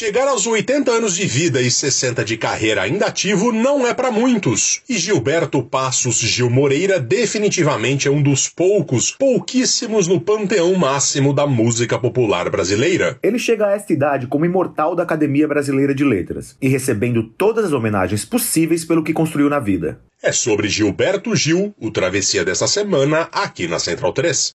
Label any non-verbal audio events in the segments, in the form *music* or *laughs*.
Chegar aos 80 anos de vida e 60 de carreira ainda ativo não é para muitos. E Gilberto Passos Gil Moreira definitivamente é um dos poucos, pouquíssimos no panteão máximo da música popular brasileira. Ele chega a esta idade como imortal da Academia Brasileira de Letras e recebendo todas as homenagens possíveis pelo que construiu na vida. É sobre Gilberto Gil, o travessia dessa semana aqui na Central 3.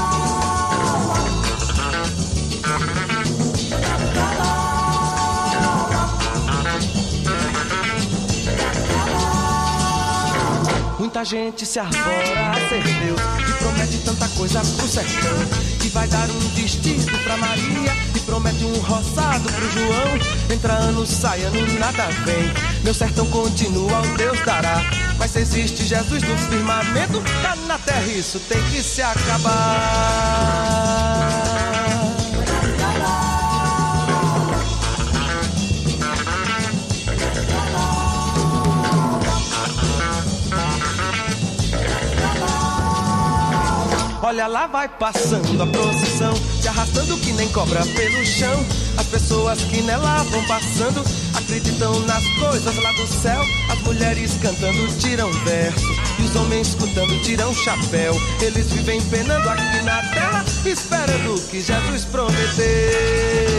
Muita gente se arvora a ser Deus e promete tanta coisa pro sertão. Que vai dar um vestido pra Maria e promete um roçado pro João. Entra ano, sai ano, nada vem. Meu sertão continua, o Deus dará. Mas se existe Jesus no firmamento, tá na terra, isso tem que se acabar. Olha lá vai passando a procissão, se arrastando que nem cobra pelo chão. As pessoas que nela vão passando acreditam nas coisas lá do céu. As mulheres cantando tiram verso e os homens escutando tiram chapéu. Eles vivem penando aqui na terra, esperando o que Jesus prometeu.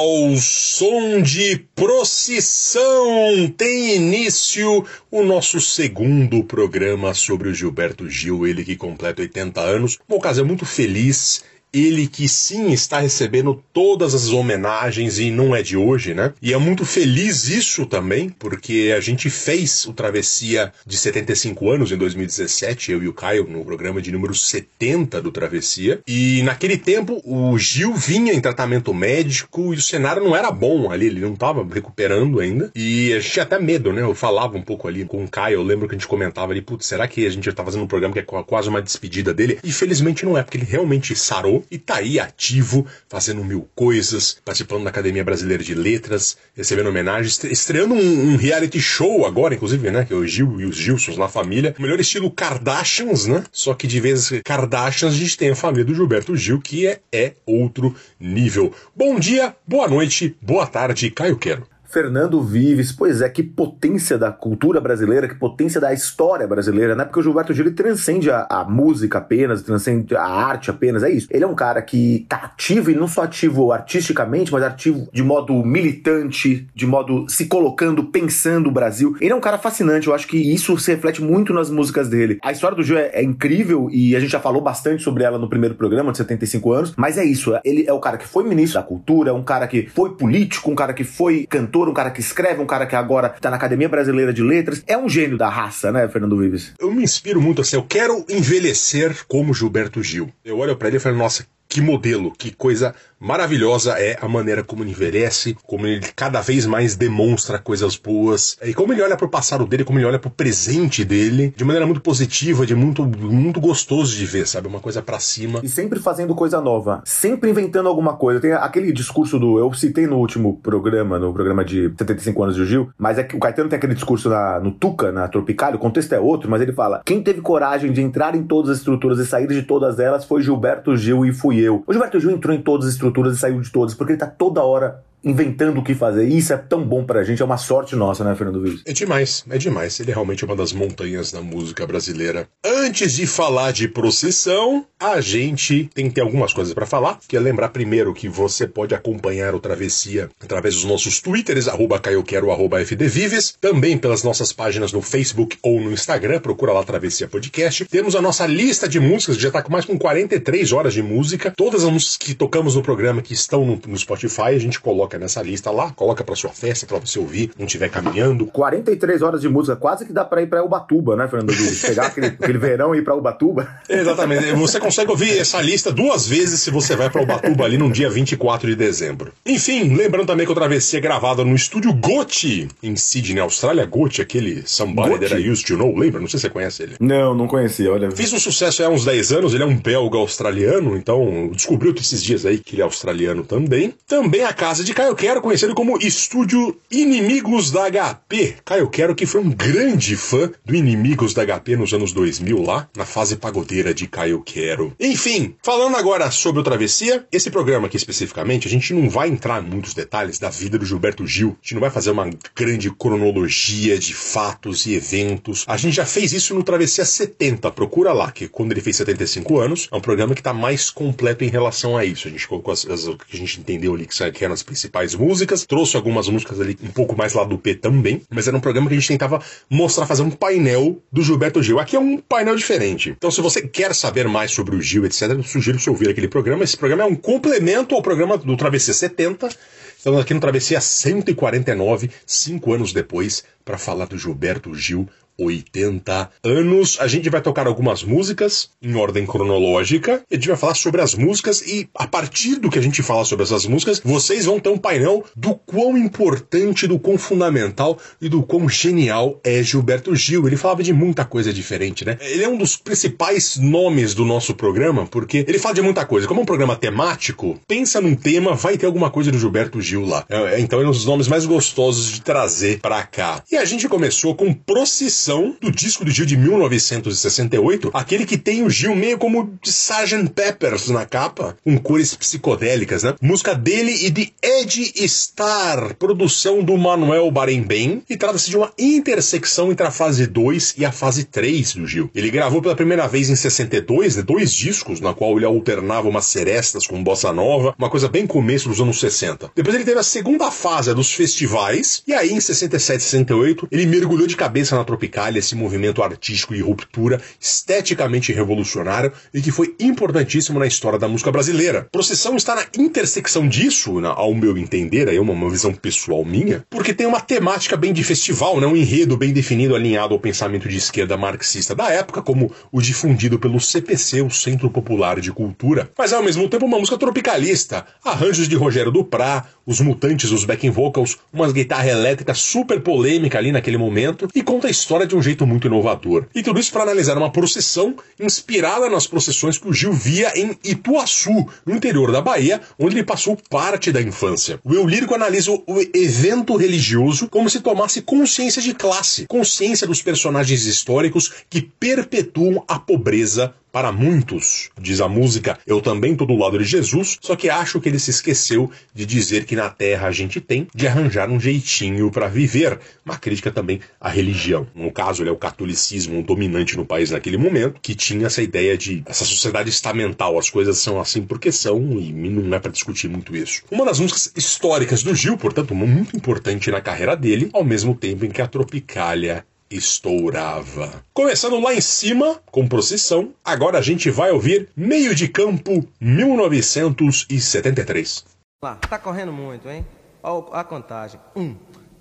Ao som de procissão tem início o nosso segundo programa sobre o Gilberto Gil, ele que completa 80 anos. Uma ocasião muito feliz ele que sim está recebendo todas as homenagens e não é de hoje, né? E é muito feliz isso também, porque a gente fez o Travessia de 75 anos em 2017, eu e o Caio, no programa de número 70 do Travessia. E naquele tempo o Gil vinha em tratamento médico e o cenário não era bom ali, ele não estava recuperando ainda. E a gente tinha até medo, né? Eu falava um pouco ali com o Caio, eu lembro que a gente comentava ali, putz, será que a gente já tá fazendo um programa que é quase uma despedida dele? E felizmente não é, porque ele realmente sarou e tá aí ativo, fazendo mil coisas, participando da Academia Brasileira de Letras, recebendo homenagens, estreando um, um reality show agora, inclusive, né? Que é o Gil e os Gilsons na família. O melhor estilo Kardashians, né? Só que de vez Kardashians a gente tem a família do Gilberto Gil, que é, é outro nível. Bom dia, boa noite, boa tarde, Caio Quero. Fernando Vives, pois é, que potência da cultura brasileira, que potência da história brasileira, né? Porque o Gilberto Gil transcende a, a música apenas, transcende a arte apenas, é isso. Ele é um cara que tá ativo, e não só ativo artisticamente, mas ativo de modo militante, de modo se colocando, pensando o Brasil. Ele é um cara fascinante, eu acho que isso se reflete muito nas músicas dele. A história do Gil é, é incrível e a gente já falou bastante sobre ela no primeiro programa de 75 anos, mas é isso, ele é o cara que foi ministro da cultura, é um cara que foi político, um cara que foi cantor, um cara que escreve, um cara que agora tá na Academia Brasileira de Letras. É um gênio da raça, né, Fernando Vives? Eu me inspiro muito assim, eu quero envelhecer como Gilberto Gil. Eu olho para ele e falo, nossa, que modelo, que coisa maravilhosa é a maneira como ele envelhece, como ele cada vez mais demonstra coisas boas, e como ele olha pro passado dele, como ele olha pro presente dele, de maneira muito positiva, de muito, muito gostoso de ver, sabe? Uma coisa para cima. E sempre fazendo coisa nova, sempre inventando alguma coisa. Tem aquele discurso do. Eu citei no último programa, no programa de 75 anos do Gil, mas é que o Caetano tem aquele discurso na, no Tuca, na Tropical, o contexto é outro, mas ele fala: quem teve coragem de entrar em todas as estruturas e sair de todas elas foi Gilberto Gil e fui eu. O Gilberto Gil entrou em todas as estruturas e saiu de todas, porque ele tá toda hora inventando o que fazer. E isso é tão bom pra gente, é uma sorte nossa, né, Fernando Vives? É demais, é demais. Ele é realmente uma das montanhas da música brasileira. Antes de falar de procissão, a gente tem que ter algumas coisas para falar. Quer lembrar primeiro que você pode acompanhar o Travessia através dos nossos twitters, arroba caioquero, arroba fdvives, também pelas nossas páginas no Facebook ou no Instagram, procura lá Travessia Podcast. Temos a nossa lista de músicas, que já tá com mais com 43 horas de música. Todas as músicas que tocamos no programa que estão no, no Spotify, a gente coloca coloca nessa lista lá, coloca pra sua festa, pra você ouvir, não estiver caminhando. 43 horas de música, quase que dá pra ir pra Ubatuba, né, Fernando Luiz? Pegar aquele, *laughs* aquele verão e ir pra Ubatuba. Exatamente. Você consegue ouvir essa lista duas vezes se você vai pra Ubatuba ali no dia 24 de dezembro. Enfim, lembrando também que o Travessia é gravada no estúdio Gotti, em Sydney, Austrália. Gotti, aquele somebody Gotti? that I used to know, lembra? Não sei se você conhece ele. Não, não conhecia, olha. Fiz um sucesso há uns 10 anos, ele é um belga australiano, então descobriu esses dias aí que ele é australiano também. Também a casa de Caio Quero, conhecido como Estúdio Inimigos da HP. Caio Quero, que foi um grande fã do Inimigos da HP nos anos 2000, lá na fase pagodeira de Caio Quero. Enfim, falando agora sobre o Travessia, esse programa aqui especificamente, a gente não vai entrar em muitos detalhes da vida do Gilberto Gil. A gente não vai fazer uma grande cronologia de fatos e eventos. A gente já fez isso no Travessia 70. Procura lá, que quando ele fez 75 anos, é um programa que está mais completo em relação a isso. A gente colocou as, as, que a gente entendeu ali que eram as principais principais músicas, trouxe algumas músicas ali um pouco mais lá do P também, mas era um programa que a gente tentava mostrar, fazer um painel do Gilberto Gil. Aqui é um painel diferente. Então, se você quer saber mais sobre o Gil, etc., sugiro você ouvir aquele programa. Esse programa é um complemento ao programa do Travessia 70. Estamos aqui no Travessia 149, cinco anos depois, para falar do Gilberto Gil 80 anos. A gente vai tocar algumas músicas em ordem cronológica. A gente vai falar sobre as músicas e a partir do que a gente fala sobre essas músicas, vocês vão ter um painel do quão importante, do quão fundamental e do quão genial é Gilberto Gil. Ele falava de muita coisa diferente, né? Ele é um dos principais nomes do nosso programa porque ele fala de muita coisa. Como é um programa temático, pensa num tema, vai ter alguma coisa do Gilberto Gil lá. É, então é um dos nomes mais gostosos de trazer para cá. E a gente começou com Procissão, do disco do Gil de 1968, aquele que tem o Gil meio como de Sgt. Peppers na capa, com cores psicodélicas, né? Música dele e de Ed Starr, produção do Manuel Barembem, e trata-se de uma intersecção entre a fase 2 e a fase 3 do Gil. Ele gravou pela primeira vez em 62, né, dois discos, na qual ele alternava umas serestas com bossa nova, uma coisa bem começo dos anos 60. Depois ele teve a segunda fase dos festivais, e aí em 67, 68, ele mergulhou de cabeça na Tropicália, esse movimento artístico e ruptura esteticamente revolucionário e que foi importantíssimo na história da música brasileira. Processão está na intersecção disso, na, ao meu entender, aí é uma, uma visão pessoal minha, porque tem uma temática bem de festival, né? um enredo bem definido, alinhado ao pensamento de esquerda marxista da época, como o difundido pelo CPC, o Centro Popular de Cultura, mas é ao mesmo tempo uma música tropicalista, arranjos de Rogério Duprá, os Mutantes, os backing vocals, umas guitarras elétricas super polêmicas ali naquele momento, e conta a história de um jeito muito inovador. E tudo isso para analisar uma procissão inspirada nas procissões que o Gil via em Ituaçu, no interior da Bahia, onde ele passou parte da infância. O eu lírico analisa o evento religioso como se tomasse consciência de classe, consciência dos personagens históricos que perpetuam a pobreza Para muitos, diz a música, eu também tô do lado de Jesus, só que acho que ele se esqueceu de dizer que na terra a gente tem de arranjar um jeitinho para viver. Uma crítica também à religião. No caso, ele é o catolicismo dominante no país naquele momento, que tinha essa ideia de essa sociedade estamental, as coisas são assim porque são e não é para discutir muito isso. Uma das músicas históricas do Gil, portanto, muito importante na carreira dele, ao mesmo tempo em que a Tropicália estourava. Começando lá em cima, com procissão, agora a gente vai ouvir Meio de Campo 1973. Lá, tá correndo muito, hein? Ó a contagem. Um,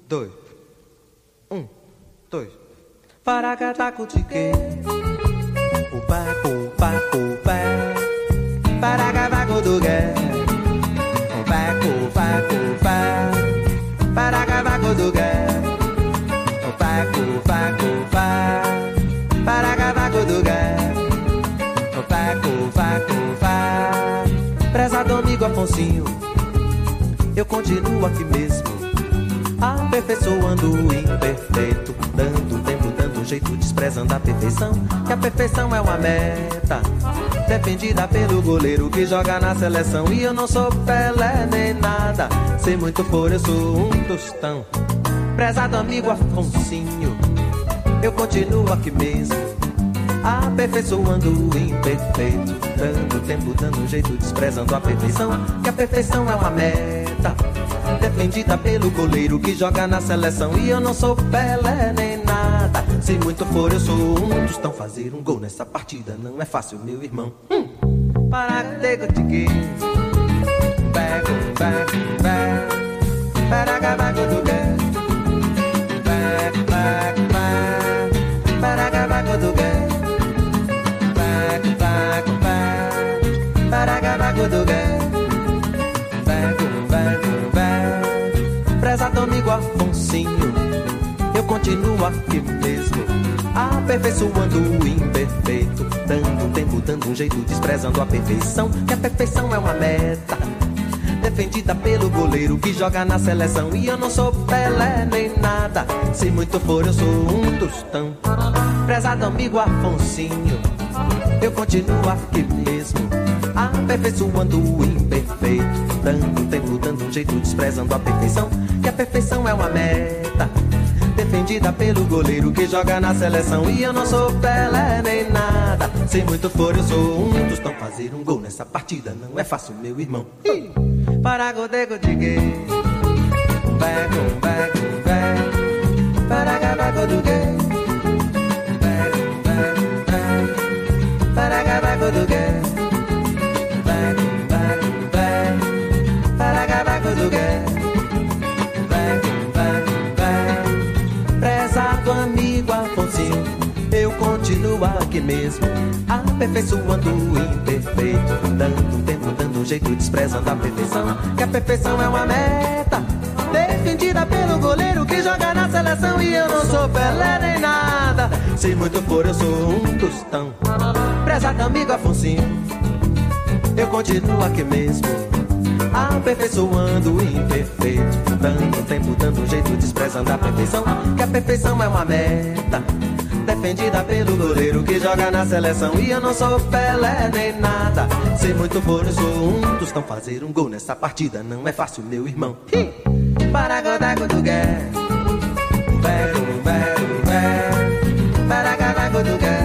dois. Um, dois. Paracatacutique. Prezado amigo Afonsinho, eu continuo aqui mesmo, aperfeiçoando o imperfeito, dando tempo, dando jeito, desprezando a perfeição, que a perfeição é uma meta, defendida pelo goleiro que joga na seleção. E eu não sou Pelé nem nada, sem muito for, eu sou um tostão. Prezado amigo Afonsinho, eu continuo aqui mesmo, aperfeiçoando o imperfeito, dando tempo, dando um jeito, desprezando a perfeição, que a perfeição é uma meta, defendida pelo goleiro que joga na seleção. E eu não sou Pelé nem nada, se muito for, eu sou um dos tão fazer um gol nessa partida não é fácil, meu irmão. Hum. Para de Back, back, back, para back, back, Prezado amigo Afonsinho, eu continuo aqui mesmo, aperfeiçoando o imperfeito, dando tempo, dando um jeito, desprezando a perfeição, que a perfeição é uma meta defendida pelo goleiro que joga na seleção. E eu não sou Pelé nem nada, se muito for eu sou um tostão. Prezado amigo Afonsinho, eu continuo aqui mesmo, aperfeiçoando o imperfeito, dando tempo, dando um jeito, desprezando a perfeição, que a perfeição é uma meta. Defendida pelo goleiro que joga na seleção. E eu não sou Pelé nem nada. Se muito for eu sou um tostão Fazer um gol nessa partida. Não é fácil, meu irmão. Para godego de gay Back, back, back Para gabago do gay Prezado aqui mesmo, aperfeiçoando o imperfeito, dando tempo, dando um jeito, desprezando a perfeição, que a perfeição é uma meta. Defendida pelo goleiro que joga na seleção. E eu não sou Pelé nem nada. Se muito for eu sou um tostão. Prezado amigo Afonsinho. Eu continuo aqui mesmo Aperfeiçoando o imperfeito. Dando tempo, dando jeito, desprezando a perfeição. Que a perfeição é uma meta Defendida pelo goleiro que joga na seleção. E eu não sou Pelé nem nada. Se muito for eu sou um tostão Fazer um gol nessa partida. Não é fácil, meu irmão. Para godago do gué bego Para godago do gué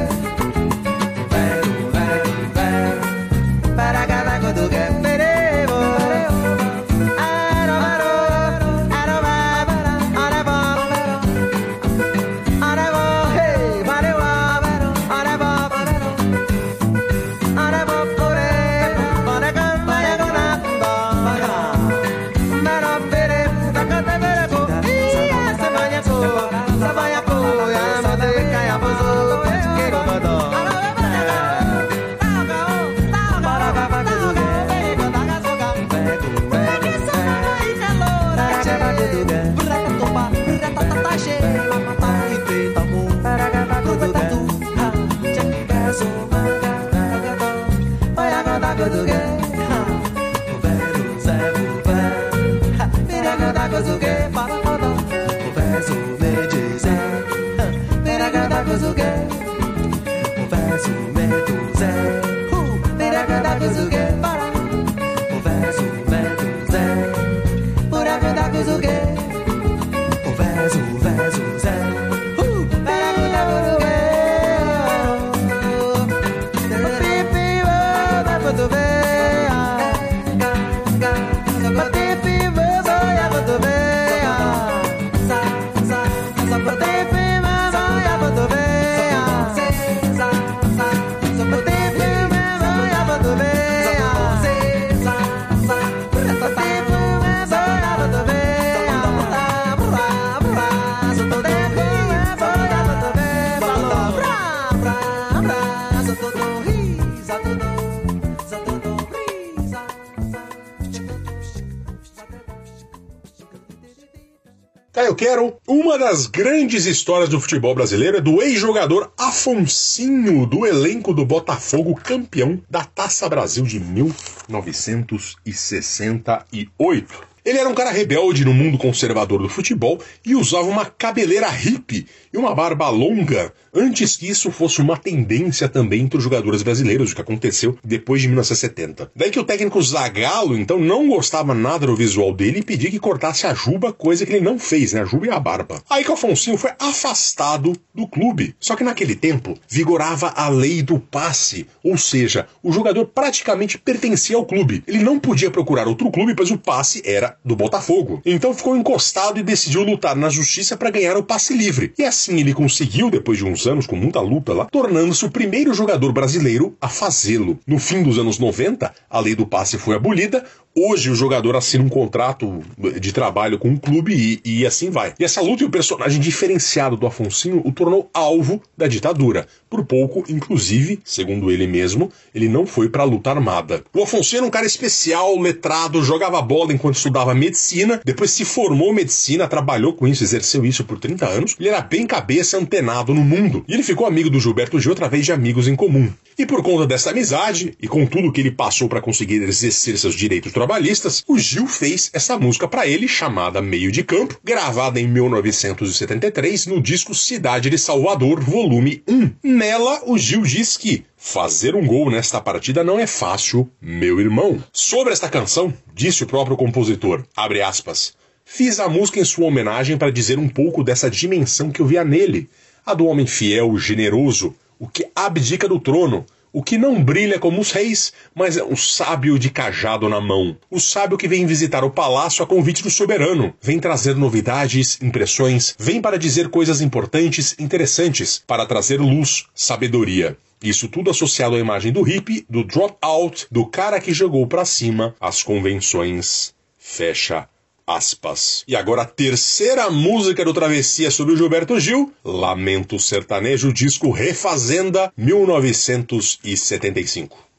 das grandes histórias do futebol brasileiro é do ex-jogador Afonsinho, do elenco do Botafogo, campeão da Taça Brasil de 1968. Ele era um cara rebelde no mundo conservador do futebol e usava uma cabeleira hippie e uma barba longa, antes que isso fosse uma tendência também entre os jogadores brasileiros, o que aconteceu depois de 1970. Daí que o técnico Zagallo, então, não gostava nada do visual dele e pedia que cortasse a juba, coisa que ele não fez, né? A juba e a barba. Aí que o Afonso foi afastado do clube. Só que naquele tempo vigorava a lei do passe, ou seja, o jogador praticamente pertencia ao clube. Ele não podia procurar outro clube, pois o passe era do Botafogo. Então ficou encostado e decidiu lutar na justiça para ganhar o passe livre. E assim ele conseguiu, depois de uns anos com muita luta lá, tornando-se o primeiro jogador brasileiro a fazê-lo. No fim dos anos 90, a lei do passe foi abolida, Hoje o jogador assina um contrato de trabalho com um clube e, e, assim vai. E essa luta e o personagem diferenciado do Afonsinho o tornou alvo da ditadura. Por pouco, inclusive, segundo ele mesmo, ele não foi para a luta armada. O Afonsinho era um cara especial, letrado, jogava bola enquanto estudava medicina, depois se formou medicina, trabalhou com isso, exerceu isso por 30 anos. Ele era bem cabeça, antenado no mundo. E ele ficou amigo do Gilberto Gil através de amigos em comum. E por conta dessa amizade, e com tudo que ele passou para conseguir exercer seus direitos trabalhistas, o Gil fez essa música para ele, chamada Meio de Campo, gravada em 1973 no disco Cidade de Salvador, volume 1. Nela, o Gil diz que Fazer um gol nesta partida não é fácil, meu irmão. Sobre esta canção, disse o próprio compositor, abre aspas, fiz a música em sua homenagem para dizer um pouco dessa dimensão que eu via nele, a do homem fiel, generoso, o que abdica do trono, o que não brilha como os reis, mas é um sábio de cajado na mão. O sábio que vem visitar o palácio a convite do soberano. Vem trazer novidades, impressões, vem para dizer coisas importantes, interessantes, para trazer luz, sabedoria. Isso tudo associado à imagem do hippie, do drop-out, do cara que jogou para cima as convenções. Fecha aspas. E agora a terceira música do Travessia sobre o Gilberto Gil, Lamento Sertanejo, disco Refazenda, 1975.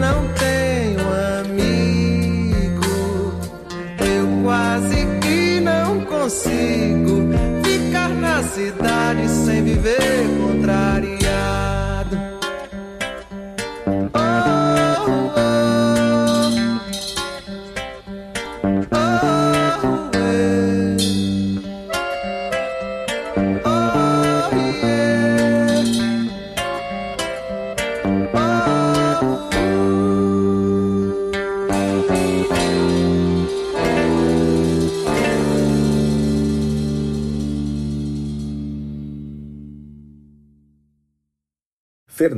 não tenho amigo. Eu quase que não consigo ficar na cidade sem viver com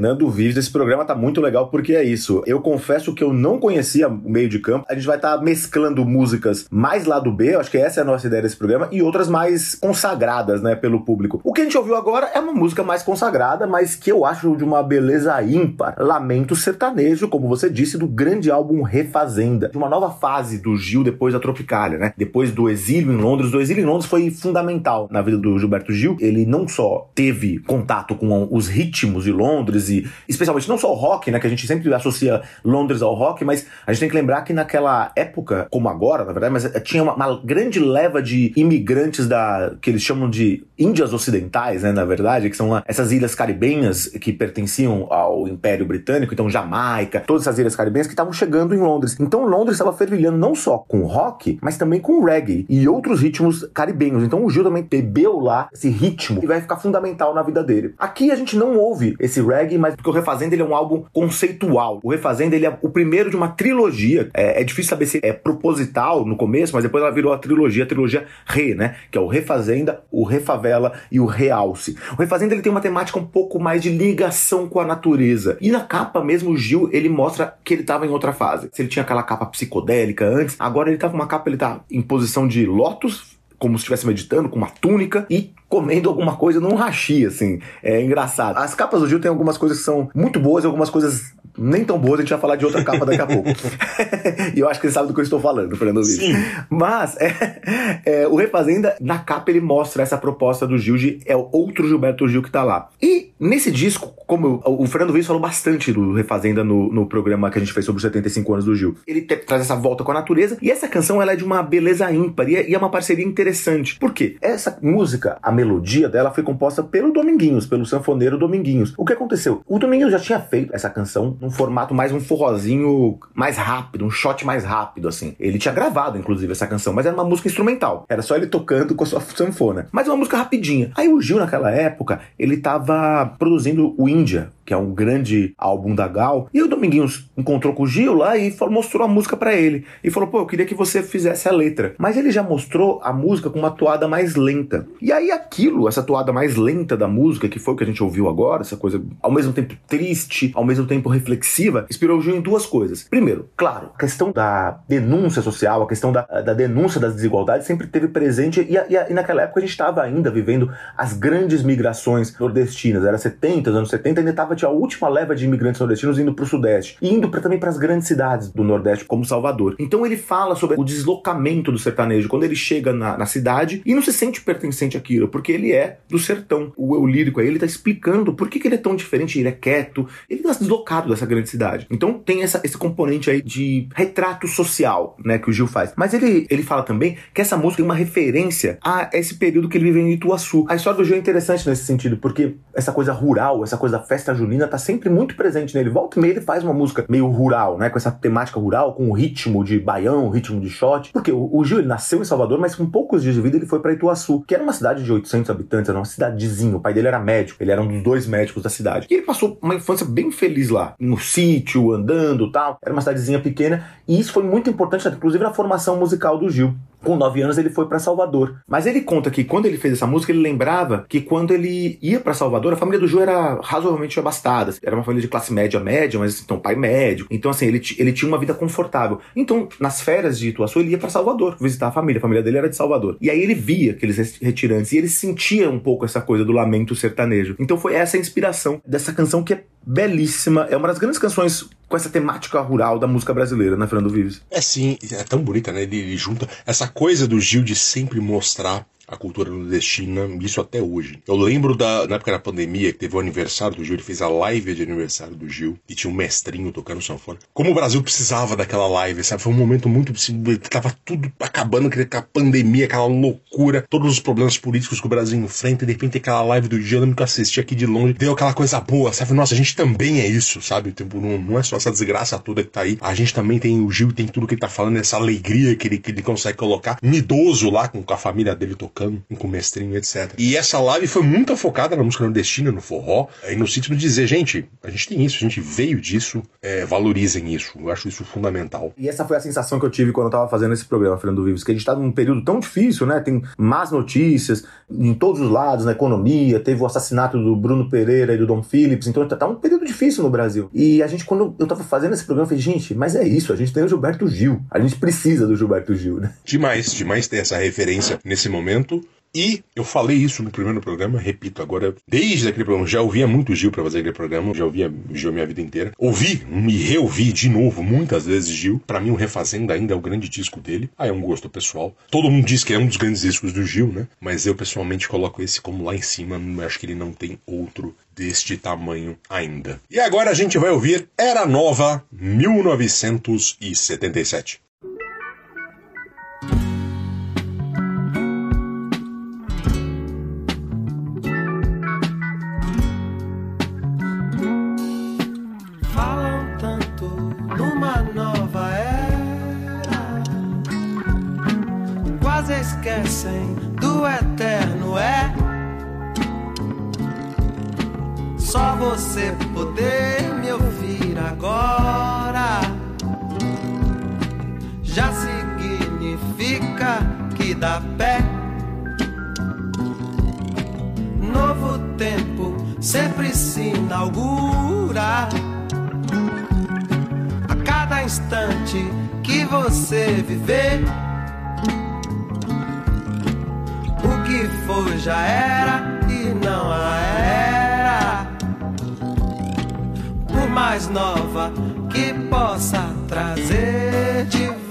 Fernando Vives. Esse programa tá muito legal porque é isso. Eu confesso que eu não conhecia o meio de campo. A gente vai estar tá mesclando músicas mais lá do B, acho que essa é a nossa ideia desse programa, e outras mais consagradas, né, pelo público. O que a gente ouviu agora é uma música mais consagrada, mas que eu acho de uma beleza ímpar. Lamento Sertanejo, como você disse, do grande álbum Refazenda, de uma nova fase do Gil depois da Tropicália, né? Depois do exílio em Londres. Do exílio em Londres foi fundamental na vida do Gilberto Gil. Ele não só teve contato com os ritmos de Londres e especialmente não só o rock, né, que a gente sempre associa Londres ao rock, mas a gente tem que lembrar que naquela época, como agora, na verdade, mas eh, tinha uma, uma grande leva de imigrantes da que eles chamam de Índias Ocidentais, né, na verdade, que são essas ilhas caribenhas que pertenciam ao Império Britânico, então Jamaica, todas essas ilhas caribenhas que estavam chegando em Londres. Então Londres estava fervilhando não só com rock, mas também com reggae e outros ritmos caribenhos. Então o Gil também bebeu lá esse ritmo e vai ficar fundamental na vida dele. Aqui a gente não ouve esse reggae mas porque o Refazenda ele é um álbum conceitual. O Refazenda ele é o primeiro de uma trilogia. É, é, difícil saber se é proposital no começo, mas depois ela virou a trilogia, a trilogia Re, né? Que é o Refazenda, o Refavela e o Realce. O Refazenda ele tem uma temática um pouco mais de ligação com a natureza. E na capa mesmo, o Gil, ele mostra que ele estava em outra fase. Se ele tinha aquela capa psicodélica antes, agora ele tá com uma capa, ele tá em posição de lótus, como se estivesse meditando, com uma túnica e comendo alguma coisa num rachi, assim. É engraçado. As capas do Gil tem algumas coisas que são muito boas e algumas coisas nem tão boas, a gente vai falar de outra capa daqui a pouco. *laughs* e eu acho que ele sabe do que eu estou falando, Fernando Sim. Mas é, é, o Refazenda, na capa, ele mostra essa proposta do Gil de é outro Gilberto Gil que tá lá. E nesse disco, como eu, o Fernando Vives falou bastante do Refazenda no, no programa que a gente fez sobre os 75 anos do Gil. Ele te, traz essa volta com a natureza e essa canção ela é de uma beleza ímpar e é, e é uma parceria interessante. Por quê? Essa música, a melodia dela foi composta pelo Dominguinhos, pelo sanfoneiro Dominguinhos. O que aconteceu? O Dominguinhos já tinha feito essa canção num formato mais um forrozinho mais rápido, um shot mais rápido, assim. Ele tinha gravado, inclusive, essa canção, mas era uma música instrumental. Era só ele tocando com a sua *laughs* sanfona. Mas uma música rapidinha. Aí o Gil, naquela época, ele tava produzindo o Índia, que é um grande álbum da Gal. E o Dominguinhos encontrou com o Gil lá e mostrou a música para ele. E falou: pô, eu queria que você fizesse a letra. Mas ele já mostrou a música com uma toada mais lenta. E aí aquilo, essa toada mais lenta da música, que foi o que a gente ouviu agora, essa coisa ao mesmo tempo triste, ao mesmo tempo reflexiva, inspirou o Gil em duas coisas. Primeiro, claro, a questão da denúncia social, a questão da, da denúncia das desigualdades sempre teve presente. E, e, e naquela época a gente estava ainda vivendo as grandes migrações nordestinas. Era 70, anos 70, ainda estava tinha a última leva de imigrantes nordestinos indo para o Sudeste e indo pra, também para as grandes cidades do Nordeste, como Salvador. Então ele fala sobre o deslocamento do sertanejo, quando ele chega na, na cidade e não se sente pertencente àquilo, porque ele é do sertão. O eu lírico aí, ele tá explicando por que, que ele é tão diferente, ele é quieto, ele tá deslocado dessa grande cidade. Então tem essa, esse componente aí de retrato social, né, que o Gil faz. Mas ele, ele fala também que essa música tem uma referência a esse período que ele vive em Ituaçu. A história do Gil é interessante nesse sentido, porque essa coisa rural, essa coisa da festa junina tá sempre muito presente nele. Volta e meia ele faz uma música meio rural, né? Com essa temática rural, com o ritmo de baião, o ritmo de shot. Porque o, o Gil ele nasceu em Salvador, mas com poucos dias de vida ele foi para Ituaçu, que era uma cidade de 800 habitantes, era uma cidadezinha. O pai dele era médico, ele era um dos dois médicos da cidade. E ele passou uma infância bem feliz lá, no sítio, andando tal. Era uma cidadezinha pequena. E isso foi muito importante, inclusive na formação musical do Gil. Com nove anos ele foi para Salvador. Mas ele conta que quando ele fez essa música, ele lembrava que quando ele ia para Salvador, a família do Gil era razoavelmente abastada. Era uma família de classe média, média, mas então pai médio. Então assim, ele, ele tinha uma vida confortável. Então, nas férias de Ituaçu, ele ia para Salvador visitar a família. A família dele era de Salvador. E aí ele via aqueles retirantes e ele sentia um pouco essa coisa do lamento sertanejo. Então foi essa a inspiração dessa canção que é belíssima. É uma das grandes canções com essa temática rural da música brasileira, né, Fernando Vives? É sim, é tão bonita, né? Ele, ele junta essa coisa do Gil de sempre mostrar a cultura nordestina, isso até hoje. Eu lembro da, na época da pandemia, que teve o aniversário do Gil, ele fez a live de aniversário do Gil, e tinha um mestrinho tocando sanfona. Como o Brasil precisava daquela live, sabe? Foi um momento muito. Tava tudo acabando, aquela pandemia, aquela loucura, todos os problemas políticos que o Brasil enfrenta, e de repente aquela live do Gil, eu lembro que eu assisti aqui de longe, deu aquela coisa boa, sabe? Nossa, a gente também é isso, sabe? Tipo, não, não é só essa desgraça toda que tá aí. A gente também tem o Gil, tem tudo que ele tá falando, essa alegria que ele, que ele consegue colocar. Um idoso lá com a família dele tocando, com o mestrinho, etc. E essa live foi muito focada na música nordestina, no forró, e no sentido de dizer, gente, a gente tem isso, a gente veio disso, é, valorizem isso. Eu acho isso fundamental. E essa foi a sensação que eu tive quando eu tava fazendo esse programa, Fernando Vives, que a gente tá num período tão difícil, né? Tem más notícias em todos os lados, na economia, teve o assassinato do Bruno Pereira e do Dom Phillips, então tá um período difícil no Brasil. E a gente, quando eu tava fazendo esse programa, eu falei, gente, mas é isso, a gente tem o Gilberto Gil, a gente precisa do Gilberto Gil, né? Demais, demais ter essa referência nesse momento. E eu falei isso no primeiro programa, repito agora, desde aquele programa, já ouvia muito Gil para fazer aquele programa, já ouvia Gil minha vida inteira. Ouvi, me reouvi de novo muitas vezes Gil. Para mim, o Refazenda ainda é o grande disco dele. Ah, é um gosto pessoal. Todo mundo diz que é um dos grandes discos do Gil, né? Mas eu pessoalmente coloco esse como lá em cima. Acho que ele não tem outro deste tamanho ainda. E agora a gente vai ouvir Era Nova 1977. Esquecem do eterno é. Só você poder me ouvir agora já significa que dá pé. Novo tempo sempre se inaugura. A cada instante que você viver. Que foi já era e não a era. Por mais nova que possa trazer de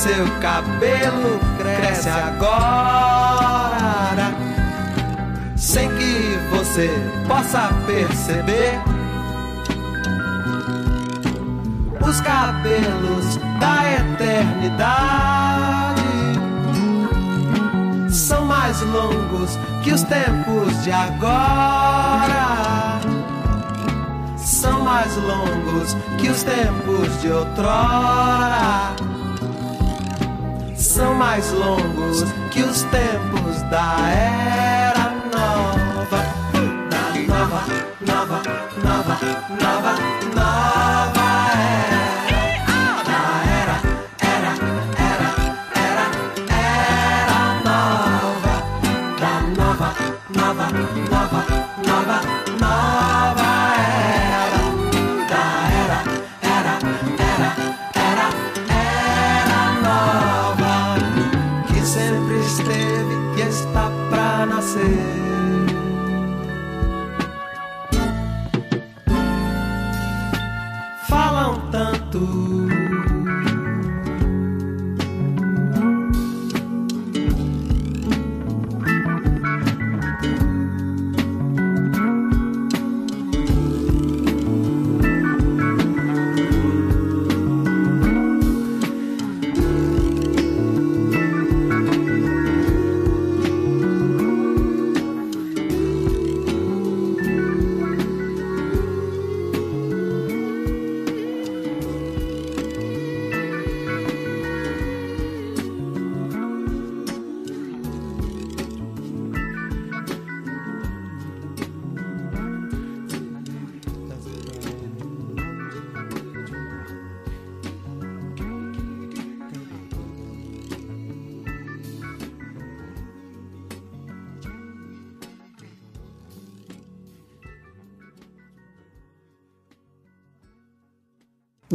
seu cabelo cresce agora, sem que você possa perceber. Os cabelos da eternidade são mais longos que os tempos de agora. São mais longos que os tempos de outrora. São mais longos que os tempos da era nova. Da nova, nova, nova, nova,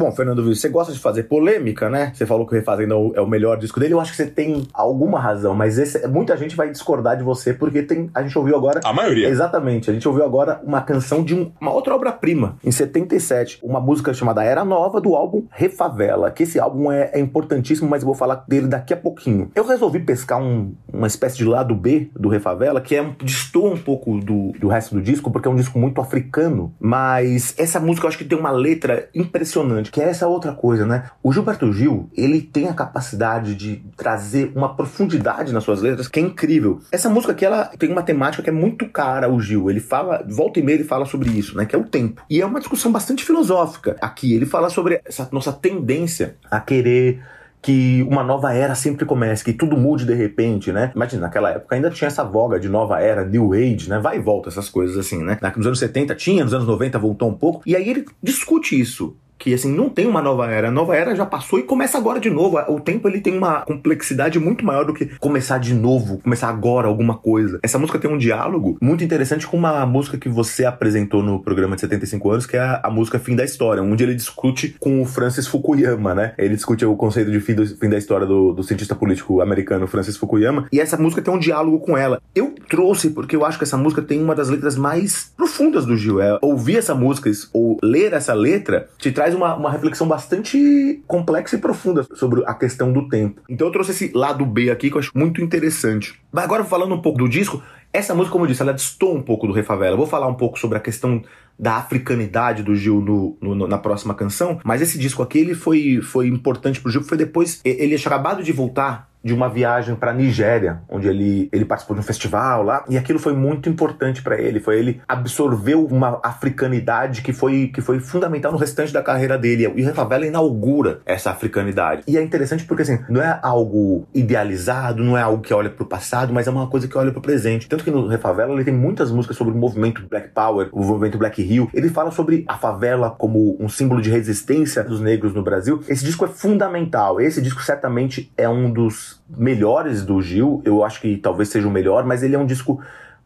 Bom, Fernando Vives, você gosta de fazer polêmica, né? Você falou que o Refazendo é o, é o melhor disco dele. Eu acho que você tem alguma razão, mas esse, muita gente vai discordar de você porque tem, a gente ouviu agora. A maioria. Exatamente. A gente ouviu agora uma canção de um, uma outra obra-prima, em 77. Uma música chamada Era Nova, do álbum Refavela. Que esse álbum é, é importantíssimo, mas eu vou falar dele daqui a pouquinho. Eu resolvi pescar um, uma espécie de lado B do Refavela, que é um, destoa um pouco do, do resto do disco, porque é um disco muito africano. Mas essa música eu acho que tem uma letra impressionante, que é essa outra coisa, né? O Gilberto Gil, ele tem a capacidade de trazer uma profundidade nas suas letras que é incrível. Essa música aqui, ela tem uma temática que é muito cara ao Gil. Ele fala, volta e meia ele fala sobre isso, né? Que é o tempo. E é uma discussão bastante filosófica. Aqui ele fala sobre essa nossa tendência a querer que uma nova era sempre comece, que tudo mude de repente, né? Imagina, naquela época ainda tinha essa voga de nova era, New Age, né? Vai e volta essas coisas assim, né? Nos anos 70 tinha, nos anos 90 voltou um pouco. E aí ele discute isso que assim não tem uma nova era. A nova era já passou e começa agora de novo. O tempo ele tem uma complexidade muito maior do que começar de novo, começar agora alguma coisa. Essa música tem um diálogo muito interessante com uma música que você apresentou no programa de 75 anos, que é a, a música Fim da História, onde ele discute com o Francis Fukuyama, né? Ele discute o conceito de fim, do, fim da história do, do cientista político americano Francis Fukuyama, e essa música tem um diálogo com ela. Eu trouxe porque eu acho que essa música tem uma das letras mais profundas do Gil. É, ouvir essa música ou ler essa letra te traz uma, uma reflexão bastante complexa e profunda sobre a questão do tempo. Então eu trouxe esse lado B aqui que eu acho muito interessante. Mas agora falando um pouco do disco, essa música, como eu disse, ela distou um pouco do Refavela. Eu vou falar um pouco sobre a questão da africanidade do Gil no, no, na próxima canção, mas esse disco aqui ele foi, foi importante pro Gil, foi depois. Ele tinha acabado de voltar de uma viagem para Nigéria, onde ele, ele participou de um festival lá, e aquilo foi muito importante para ele. Foi ele absorveu uma africanidade que foi, que foi fundamental no restante da carreira dele. E a favela inaugura essa africanidade. E é interessante porque assim, não é algo idealizado, não é algo que olha pro passado, mas é uma coisa que olha pro presente. Tanto que no Refavela ele tem muitas músicas sobre o movimento Black Power, o movimento Black Hill. Ele fala sobre a favela como um símbolo de resistência dos negros no Brasil. Esse disco é fundamental. Esse disco certamente é um dos melhores do Gil, eu acho que talvez seja o melhor, mas ele é um disco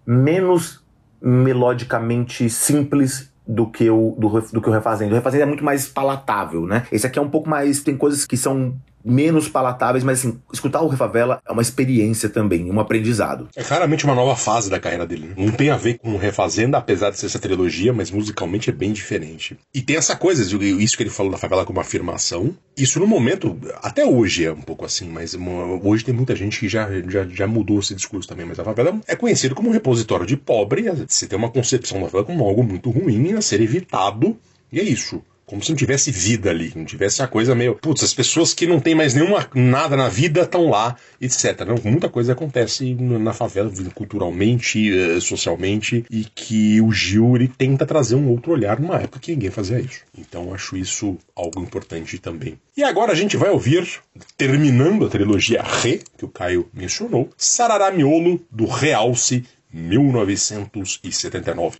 menos melodicamente simples do que o do, do que o Refazendo. O Refazendo é muito mais palatável, né? Esse aqui é um pouco mais tem coisas que são menos palatáveis, mas assim, escutar o Refavela é uma experiência também, um aprendizado. É claramente uma nova fase da carreira dele. Né? Não tem a ver com Refazenda, apesar de ser essa trilogia, mas musicalmente é bem diferente. E tem essa coisa, isso que ele falou da favela como afirmação. Isso no momento, até hoje é um pouco assim, mas hoje tem muita gente que já, já, já mudou esse discurso também. Mas a favela é conhecido como um repositório de pobre. Você tem uma concepção da favela como algo muito ruim a ser evitado. E é isso como se não tivesse vida ali, não tivesse a coisa meio, putz, as pessoas que não têm mais nenhuma nada na vida estão lá, etc. Não, muita coisa acontece na favela, culturalmente, eh, socialmente, e que o Gil ele tenta trazer um outro olhar numa época que ninguém fazia isso. Então acho isso algo importante também. E agora a gente vai ouvir, terminando a trilogia Re, que o Caio mencionou, Sarará Miolo do Realce 1979.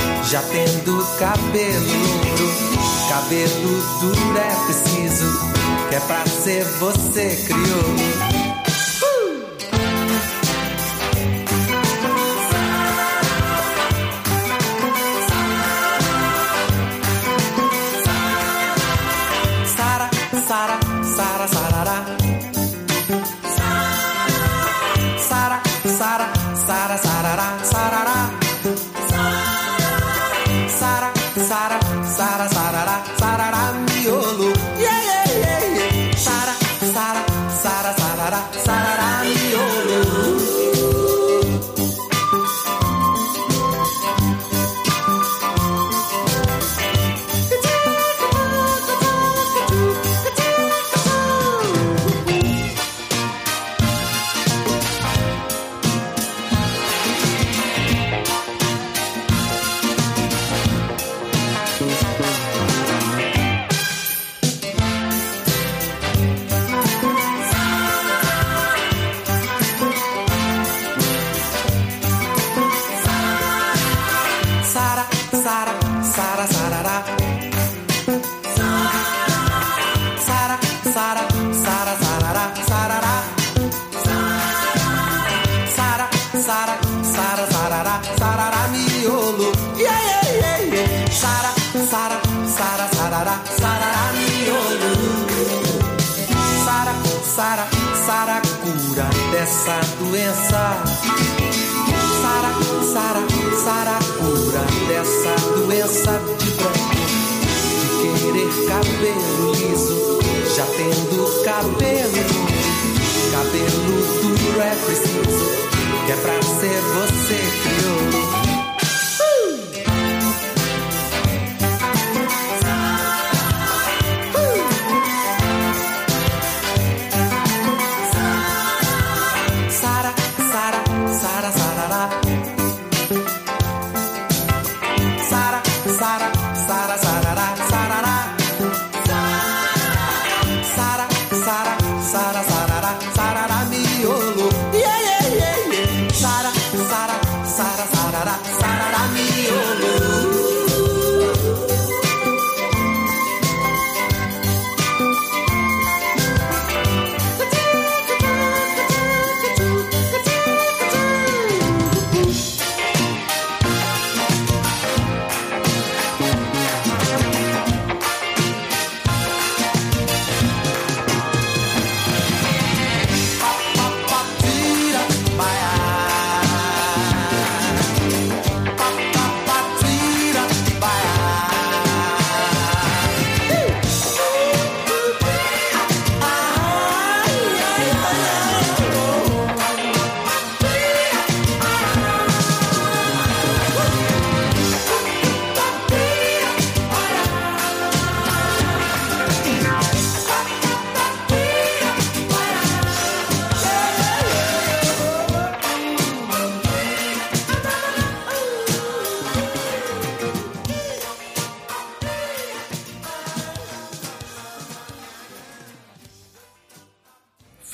já tendo cabelo louro. Cabelo duro é preciso, que é pra ser você criou.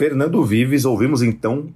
Fernando Vives, ouvimos então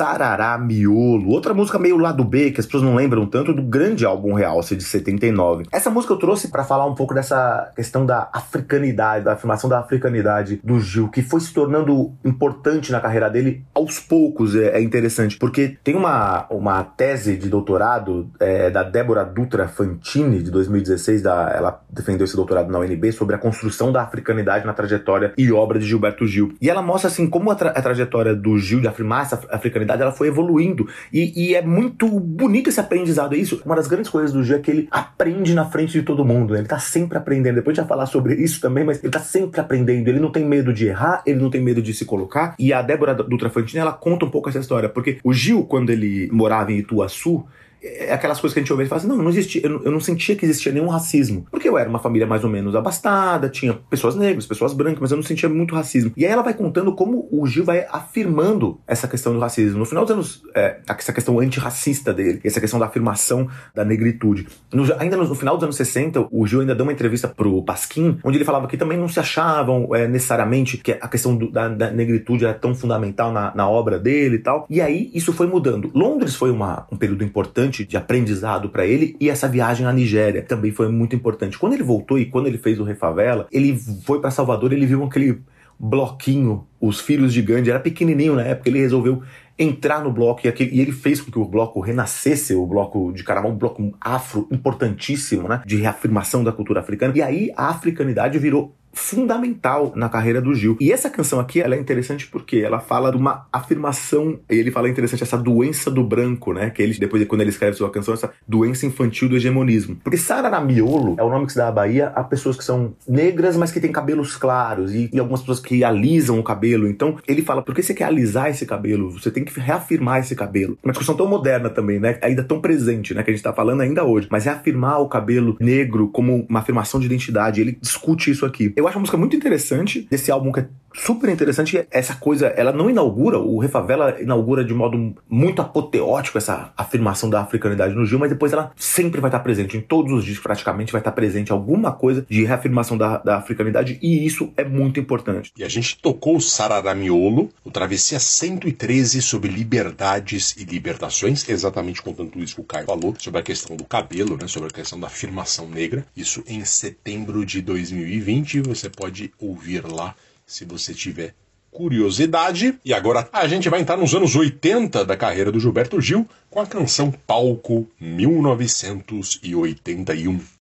Sarará Miolo, outra música meio lado B, que as pessoas não lembram tanto, do grande álbum Realce de 79. Essa música eu trouxe para falar um pouco dessa questão da africanidade, da afirmação da africanidade do Gil, que foi se tornando importante na carreira dele aos poucos, é, é interessante, porque tem uma, uma tese de doutorado é, da Débora Dutra Fantini, de 2016, da, ela defendeu esse doutorado na UNB, sobre a construção da africanidade na trajetória e obra de Gilberto Gil. E ela mostra assim como a, tra a trajetória do Gil de afirmar essa africanidade ela foi evoluindo. E, e, é muito bonito esse aprendizado. É isso. Uma das grandes coisas do Gil é que ele aprende na frente de todo mundo. Né? Ele tá sempre aprendendo. Depois a gente vai falar sobre isso também, mas ele tá sempre aprendendo. Ele não tem medo de errar, ele não tem medo de se colocar. E a Débora Dutra Fantini, ela conta um pouco essa história. Porque o Gil, quando ele morava em Ituaçu, é aquelas coisas que a gente ouve e fala assim, não, não existia, eu não, eu não, sentia que existia nenhum racismo. Porque eu era uma família mais ou menos abastada, tinha pessoas negras, pessoas brancas, mas eu não sentia muito racismo. E aí ela vai contando como o Gil vai afirmando essa questão do racismo. No final dos anos, é, essa questão antirracista dele, essa questão da afirmação da negritude. No, ainda no, no, final dos anos 60, o Gil ainda deu uma entrevista pro Pasquim, onde ele falava que também não se achavam é, necessariamente que a questão do, da, da, negritude era tão fundamental na, na, obra dele e tal. E aí isso foi mudando. Londres foi uma, um período importante de aprendizado para ele e essa viagem à Nigéria também foi muito importante. Quando ele voltou e quando ele fez o Refavela, ele foi para Salvador, ele viu aquele bloquinho, os filhos de Gandhi, era pequenininho na época, ele resolveu entrar no bloco e, aquele, e ele fez com que o bloco renascesse, o bloco de Caramão, um bloco afro importantíssimo, né, de reafirmação da cultura africana. E aí a africanidade virou fundamental na carreira do Gil. E essa canção aqui, ela é interessante porque ela fala de uma afirmação, ele fala interessante essa doença do branco, né, que ele depois quando ele escreve sua canção, essa doença infantil do hegemonismo. Porque Sararamiolo é o nome que se dá à Bahia a pessoas que são negras, mas que têm cabelos claros e, e algumas pessoas que alisam o cabelo. Então, ele fala: "Por que você quer alisar esse cabelo? Você tem que reafirmar esse cabelo". Uma discussão tão moderna também, né, ainda tão presente, né, que a gente tá falando ainda hoje, mas reafirmar o cabelo negro como uma afirmação de identidade. Ele discute isso aqui. Eu acho uma música muito interessante desse álbum que é super interessante. Essa coisa, ela não inaugura, o Refavela inaugura de modo muito apoteótico essa afirmação da africanidade no Gil, mas depois ela sempre vai estar presente. Em todos os discos, praticamente, vai estar presente alguma coisa de reafirmação da, da africanidade, e isso é muito importante. E a gente tocou o Sararamiolo, o Travessia 113 sobre liberdades e libertações, exatamente contando tudo isso que o Caio falou, sobre a questão do cabelo, né, sobre a questão da afirmação negra. Isso em setembro de 2020, você pode ouvir lá se você tiver curiosidade. E agora a gente vai entrar nos anos 80 da carreira do Gilberto Gil com a canção Palco 1981.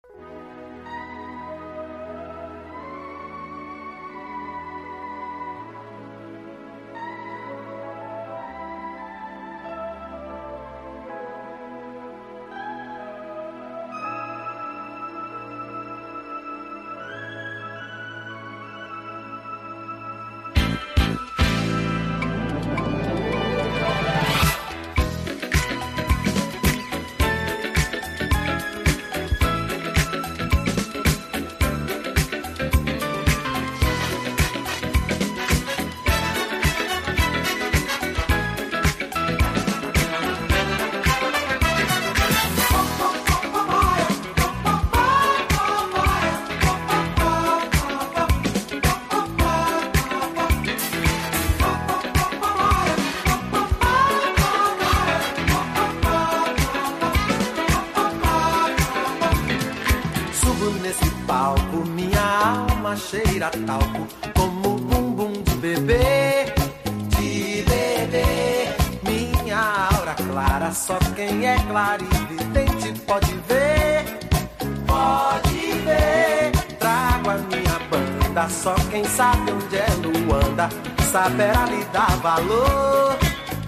Luanda, saberá lhe dar valor,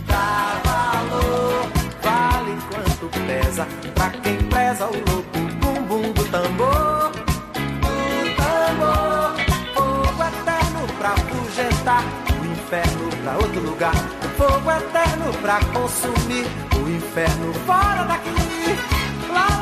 dar valor. Vale quanto pesa, pra quem preza o louco bumbum do tambor, do tambor. Fogo eterno pra afugentar, o inferno pra outro lugar. Fogo eterno pra consumir, o inferno fora daqui. Lá.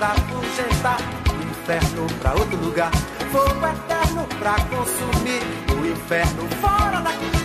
Pra afugentar, o inferno pra outro lugar. Fogo eterno pra consumir, o inferno fora daqui.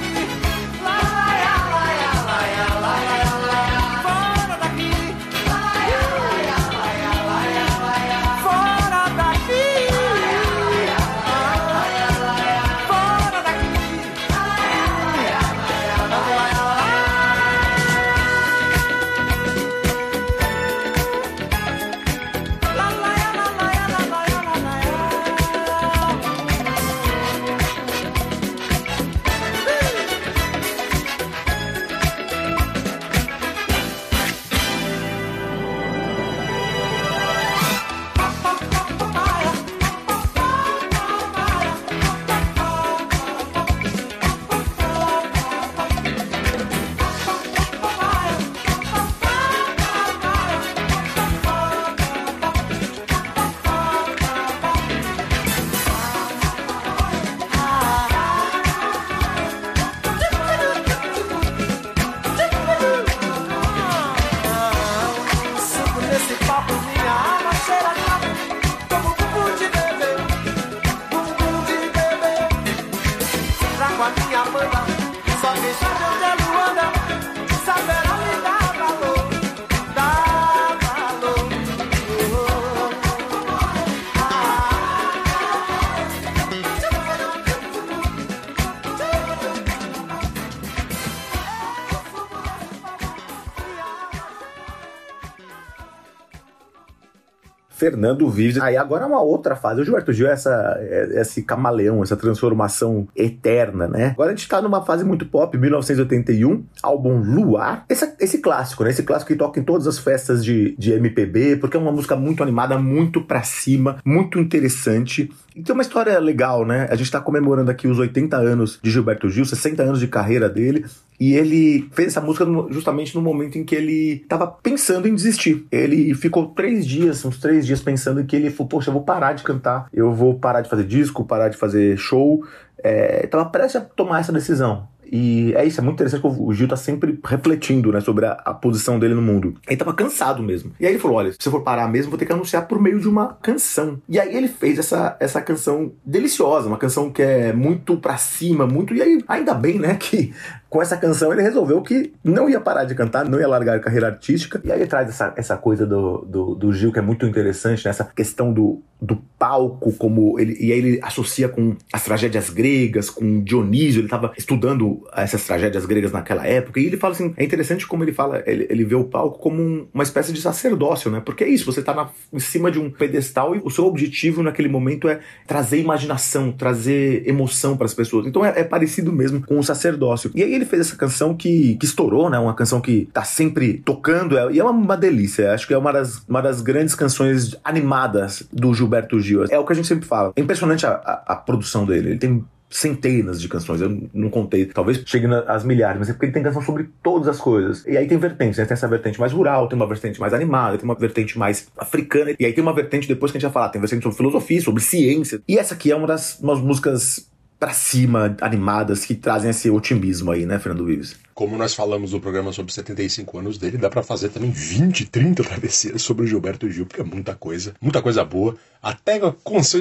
Fernando Vives. Aí agora é uma outra fase. O Gilberto Gil é, essa, é esse camaleão, essa transformação eterna, né? Agora a gente tá numa fase muito pop, 1981, álbum Luar. Esse, esse clássico, né? Esse clássico que toca em todas as festas de, de MPB, porque é uma música muito animada, muito pra cima, muito interessante. E tem uma história legal, né? A gente tá comemorando aqui os 80 anos de Gilberto Gil, 60 anos de carreira dele. E ele fez essa música justamente no momento em que ele estava pensando em desistir. Ele ficou três dias, uns três dias pensando que ele falou: Poxa, eu vou parar de cantar, eu vou parar de fazer disco, parar de fazer show. É, tava prestes a tomar essa decisão. E é isso, é muito interessante que o Gil tá sempre refletindo, né, sobre a, a, posição dele no mundo. Ele tava cansado mesmo. E aí ele falou: olha, se eu for parar mesmo, vou ter que anunciar por meio de uma canção. E aí ele fez essa, essa canção deliciosa, uma canção que é muito pra cima, muito. E aí, ainda bem, né, que com essa canção ele resolveu que não ia parar de cantar, não ia largar a carreira artística. E aí ele traz essa, essa coisa do, do, do Gil que é muito interessante, né? essa questão do, do palco, como ele. E aí ele associa com as tragédias gregas, com Dionísio, ele estava estudando essas tragédias gregas naquela época. E ele fala assim: é interessante como ele fala, ele, ele vê o palco como um, uma espécie de sacerdócio, né? Porque é isso, você está em cima de um pedestal e o seu objetivo naquele momento é trazer imaginação, trazer emoção para as pessoas. Então é, é parecido mesmo com o sacerdócio. E aí ele fez essa canção que, que estourou, né? Uma canção que tá sempre tocando, é, e é uma, uma delícia. Acho que é uma das, uma das grandes canções animadas do Gilberto Gil. É o que a gente sempre fala. É impressionante a, a, a produção dele. Ele tem centenas de canções, eu não contei, talvez chegue às milhares, mas é porque ele tem canção sobre todas as coisas. E aí tem vertentes, né? Tem essa vertente mais rural, tem uma vertente mais animada, tem uma vertente mais africana, e aí tem uma vertente depois que a gente vai falar, tem vertente sobre filosofia, sobre ciência. E essa aqui é uma das umas músicas para cima, animadas, que trazem esse otimismo aí, né, Fernando Vives? Como nós falamos no programa sobre 75 anos dele, dá para fazer também 20, 30 travessias sobre o Gilberto Gil, porque é muita coisa, muita coisa boa. Até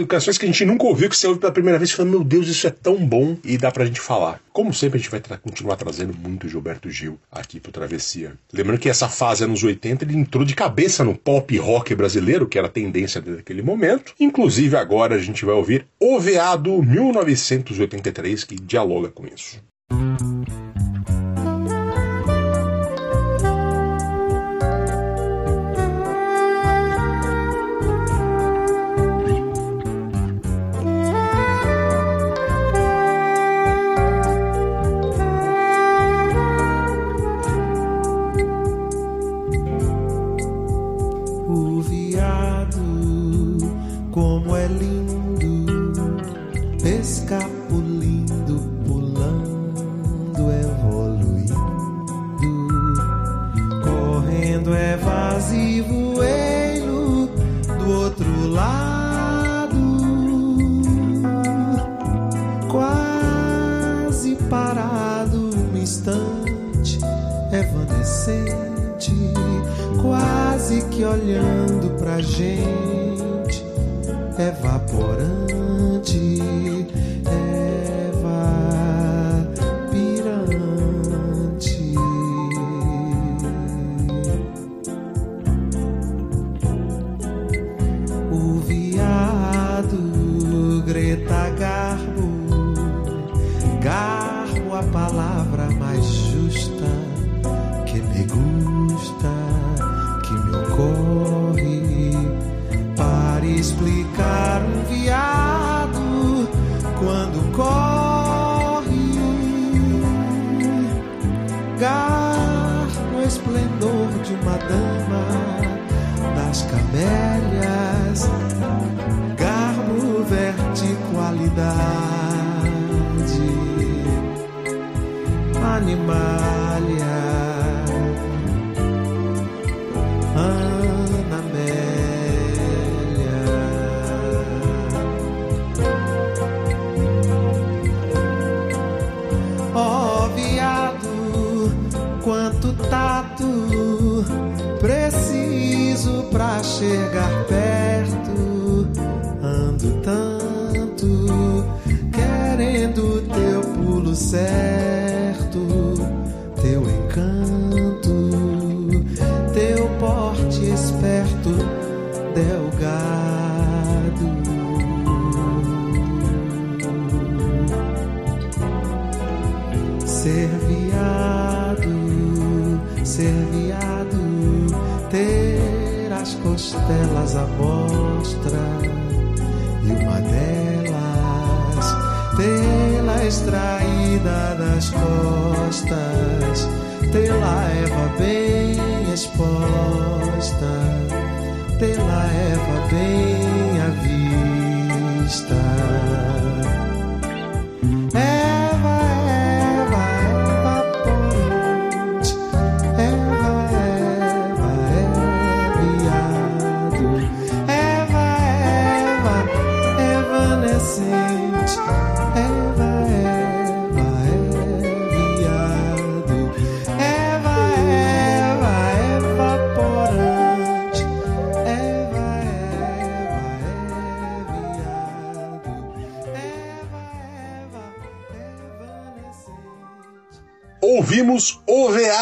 canções que a gente nunca ouviu, que você ouve pela primeira vez e fala, meu Deus, isso é tão bom, e dá pra gente falar. Como sempre, a gente vai tra continuar trazendo muito Gilberto Gil aqui pro Travessia. Lembrando que essa fase, anos 80, ele entrou de cabeça no pop rock brasileiro, que era a tendência daquele momento. Inclusive, agora a gente vai ouvir O Veado 1983, que dialoga com isso. Costelas a bordo bem exposta, tê-la Eva bem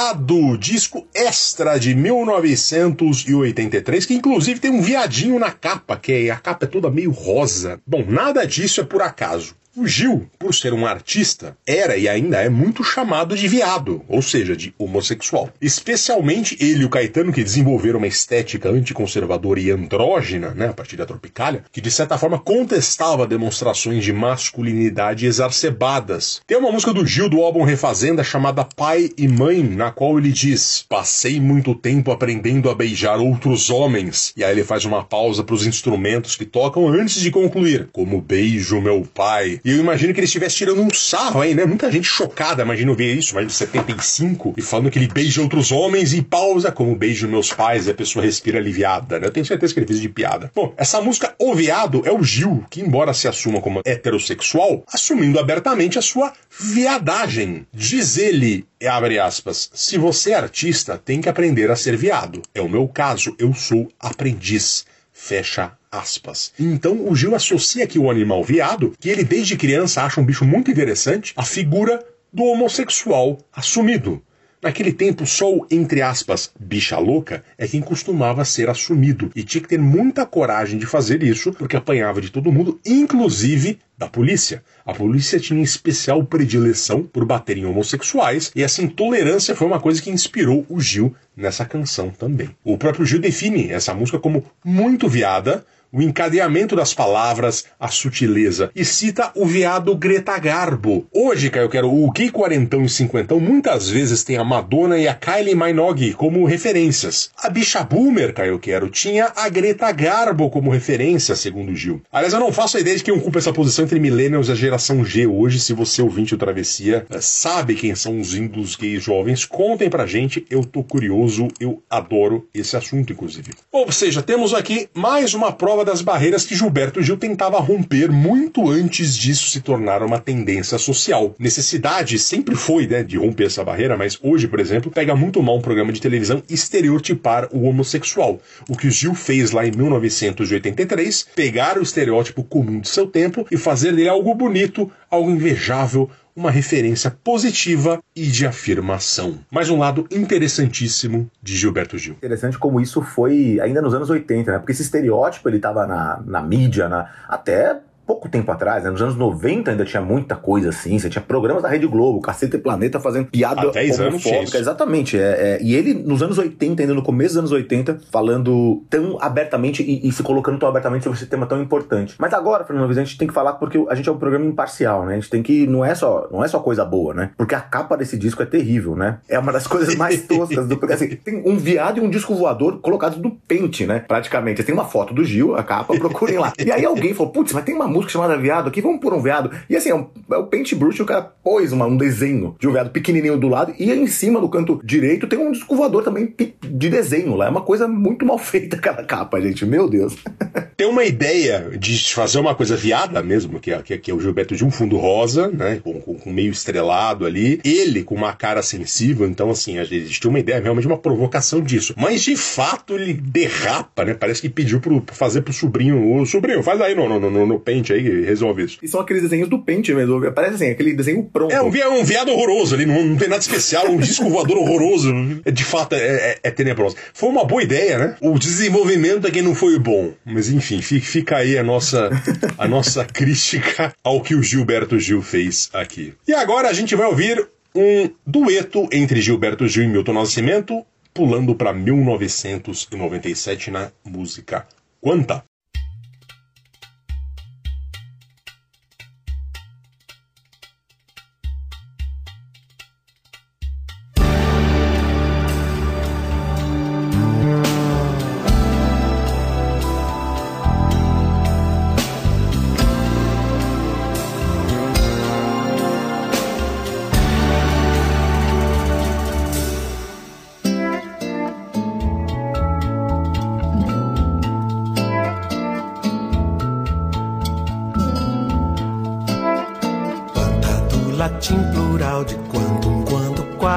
O Veado, disco extra de 1983, que inclusive tem um viadinho na capa, que é, a capa é toda meio rosa. Bom, nada disso é por acaso. O Gil, por ser um artista, era e ainda é muito chamado de viado, ou seja, de homossexual. Especialmente ele e o Caetano, que desenvolveram uma estética anticonservadora e andrógena, né, a partir da Tropicália, que de certa forma contestava demonstrações de masculinidade exacerbadas. Tem uma música do Gil do álbum Refazenda chamada Pai e Mãe, na qual ele diz: Passei muito tempo aprendendo a beijar outros homens. E aí ele faz uma pausa para os instrumentos que tocam antes de concluir: Como beijo meu pai e eu imagino que ele estivesse tirando um sarro aí, né? Muita gente chocada, imagino ver isso, mais de 75, e falando que ele beija outros homens e pausa, como beijo meus pais, e a pessoa respira aliviada, né? Eu tenho certeza que ele fez de piada. Bom, essa música O Viado é o Gil, que embora se assuma como heterossexual, assumindo abertamente a sua viadagem. Diz ele, abre aspas, se você é artista, tem que aprender a ser viado. É o meu caso, eu sou aprendiz. Fecha aspas. Então o Gil associa aqui o animal viado, que ele desde criança acha um bicho muito interessante, a figura do homossexual assumido. Naquele tempo, só o, entre aspas, bicha louca é quem costumava ser assumido. E tinha que ter muita coragem de fazer isso, porque apanhava de todo mundo, inclusive da polícia. A polícia tinha especial predileção por bater em homossexuais, e essa intolerância foi uma coisa que inspirou o Gil nessa canção também. O próprio Gil define essa música como muito viada, o encadeamento das palavras, a sutileza. E cita o viado Greta Garbo. Hoje, Caio Quero, o gay quarentão e cinquentão muitas vezes tem a Madonna e a Kylie Minogue como referências. A bicha boomer, Caio Quero, tinha a Greta Garbo como referência, segundo Gil. Aliás, eu não faço a ideia de quem ocupa essa posição entre millennials e a geração G hoje. Se você ouvinte o Travessia eh, sabe quem são os índios gays jovens, contem pra gente. Eu tô curioso, eu adoro esse assunto, inclusive. Ou seja, temos aqui mais uma prova das barreiras que Gilberto Gil tentava romper muito antes disso se tornar uma tendência social. Necessidade sempre foi né, de romper essa barreira, mas hoje, por exemplo, pega muito mal um programa de televisão estereotipar o homossexual. O que o Gil fez lá em 1983, pegar o estereótipo comum de seu tempo e fazer dele algo bonito, algo invejável, uma referência positiva e de afirmação. Mais um lado interessantíssimo de Gilberto Gil. Interessante como isso foi ainda nos anos 80, né? Porque esse estereótipo ele estava na, na mídia, na, até pouco tempo atrás, né? nos anos 90 ainda tinha muita coisa assim, você tinha programas da Rede Globo, Caceta e Planeta fazendo piada homofóbica, exatamente, é, é, e ele nos anos 80, ainda no começo dos anos 80, falando tão abertamente e, e se colocando tão abertamente sobre esse tema tão importante. Mas agora, Fernando a gente tem que falar porque a gente é um programa imparcial, né? A gente tem que, não é só, não é só coisa boa, né? Porque a capa desse disco é terrível, né? É uma das coisas mais *laughs* toscas do porque assim, tem um viado e um disco voador colocados no pente, né? Praticamente. Tem uma foto do Gil, a capa, procurem lá. E aí alguém falou, putz, mas tem uma música chamada Viado aqui, vamos pôr um veado. E assim, é, um, é o paintbrush, o cara pôs uma, um desenho de um veado pequenininho do lado e em cima do canto direito tem um disco também de desenho lá. É uma coisa muito mal *laughs* feita aquela capa, gente. Meu Deus. *laughs* tem uma ideia de fazer uma coisa viada mesmo, que é, que é, que é o Gilberto de um fundo rosa, né, com, com, meio estrelado ali. Ele com uma cara sensível, então assim, existe uma ideia realmente uma provocação disso. Mas de fato ele derrapa, né? Parece que pediu pro, fazer pro sobrinho, o sobrinho, faz aí no, no, no, no pente aí, resolve isso. E são aqueles desenhos do pente mesmo, parece assim, aquele desenho pronto. É um, um viado horroroso ali, não, não tem nada especial, um disco voador horroroso. De fato, é, é, é tenebroso. Foi uma boa ideia, né? O desenvolvimento é que não foi bom. Mas enfim, fica aí a nossa, a nossa *laughs* crítica ao que o Gilberto Gil fez aqui. E agora a gente vai ouvir um dueto entre Gilberto Gil e Milton Nascimento, pulando para 1997 na música Quanta.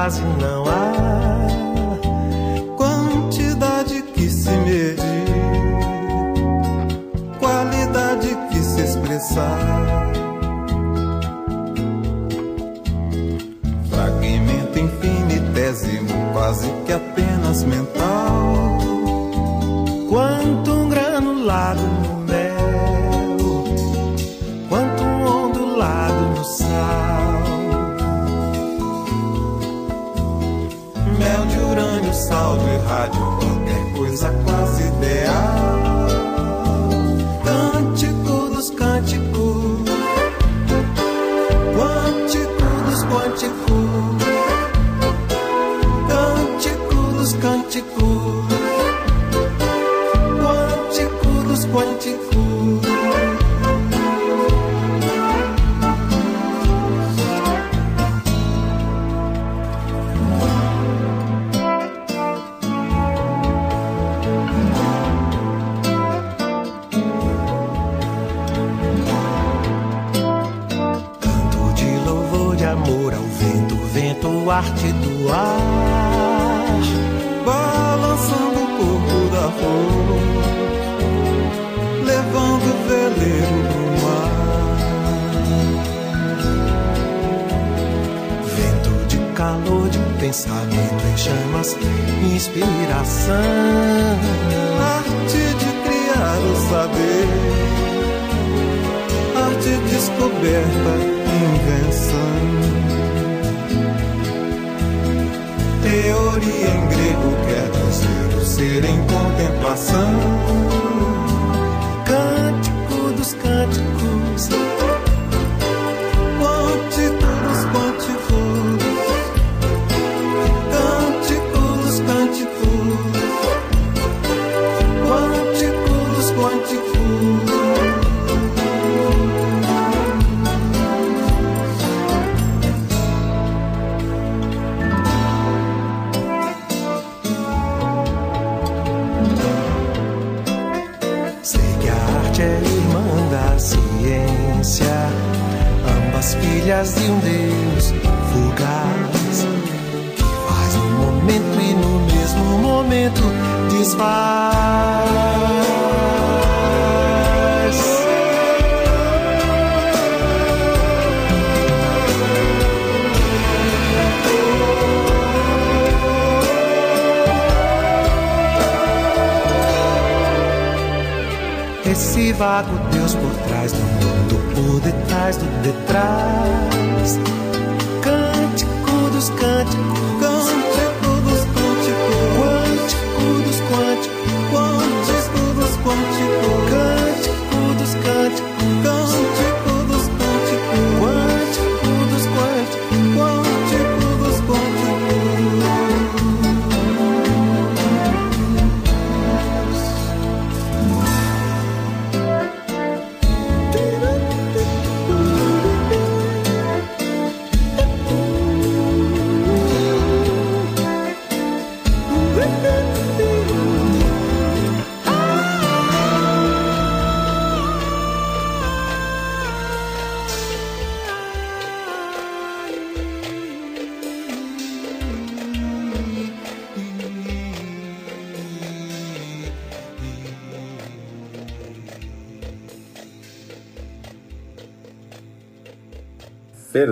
Quase não há quantidade que se medir, qualidade que se expressar.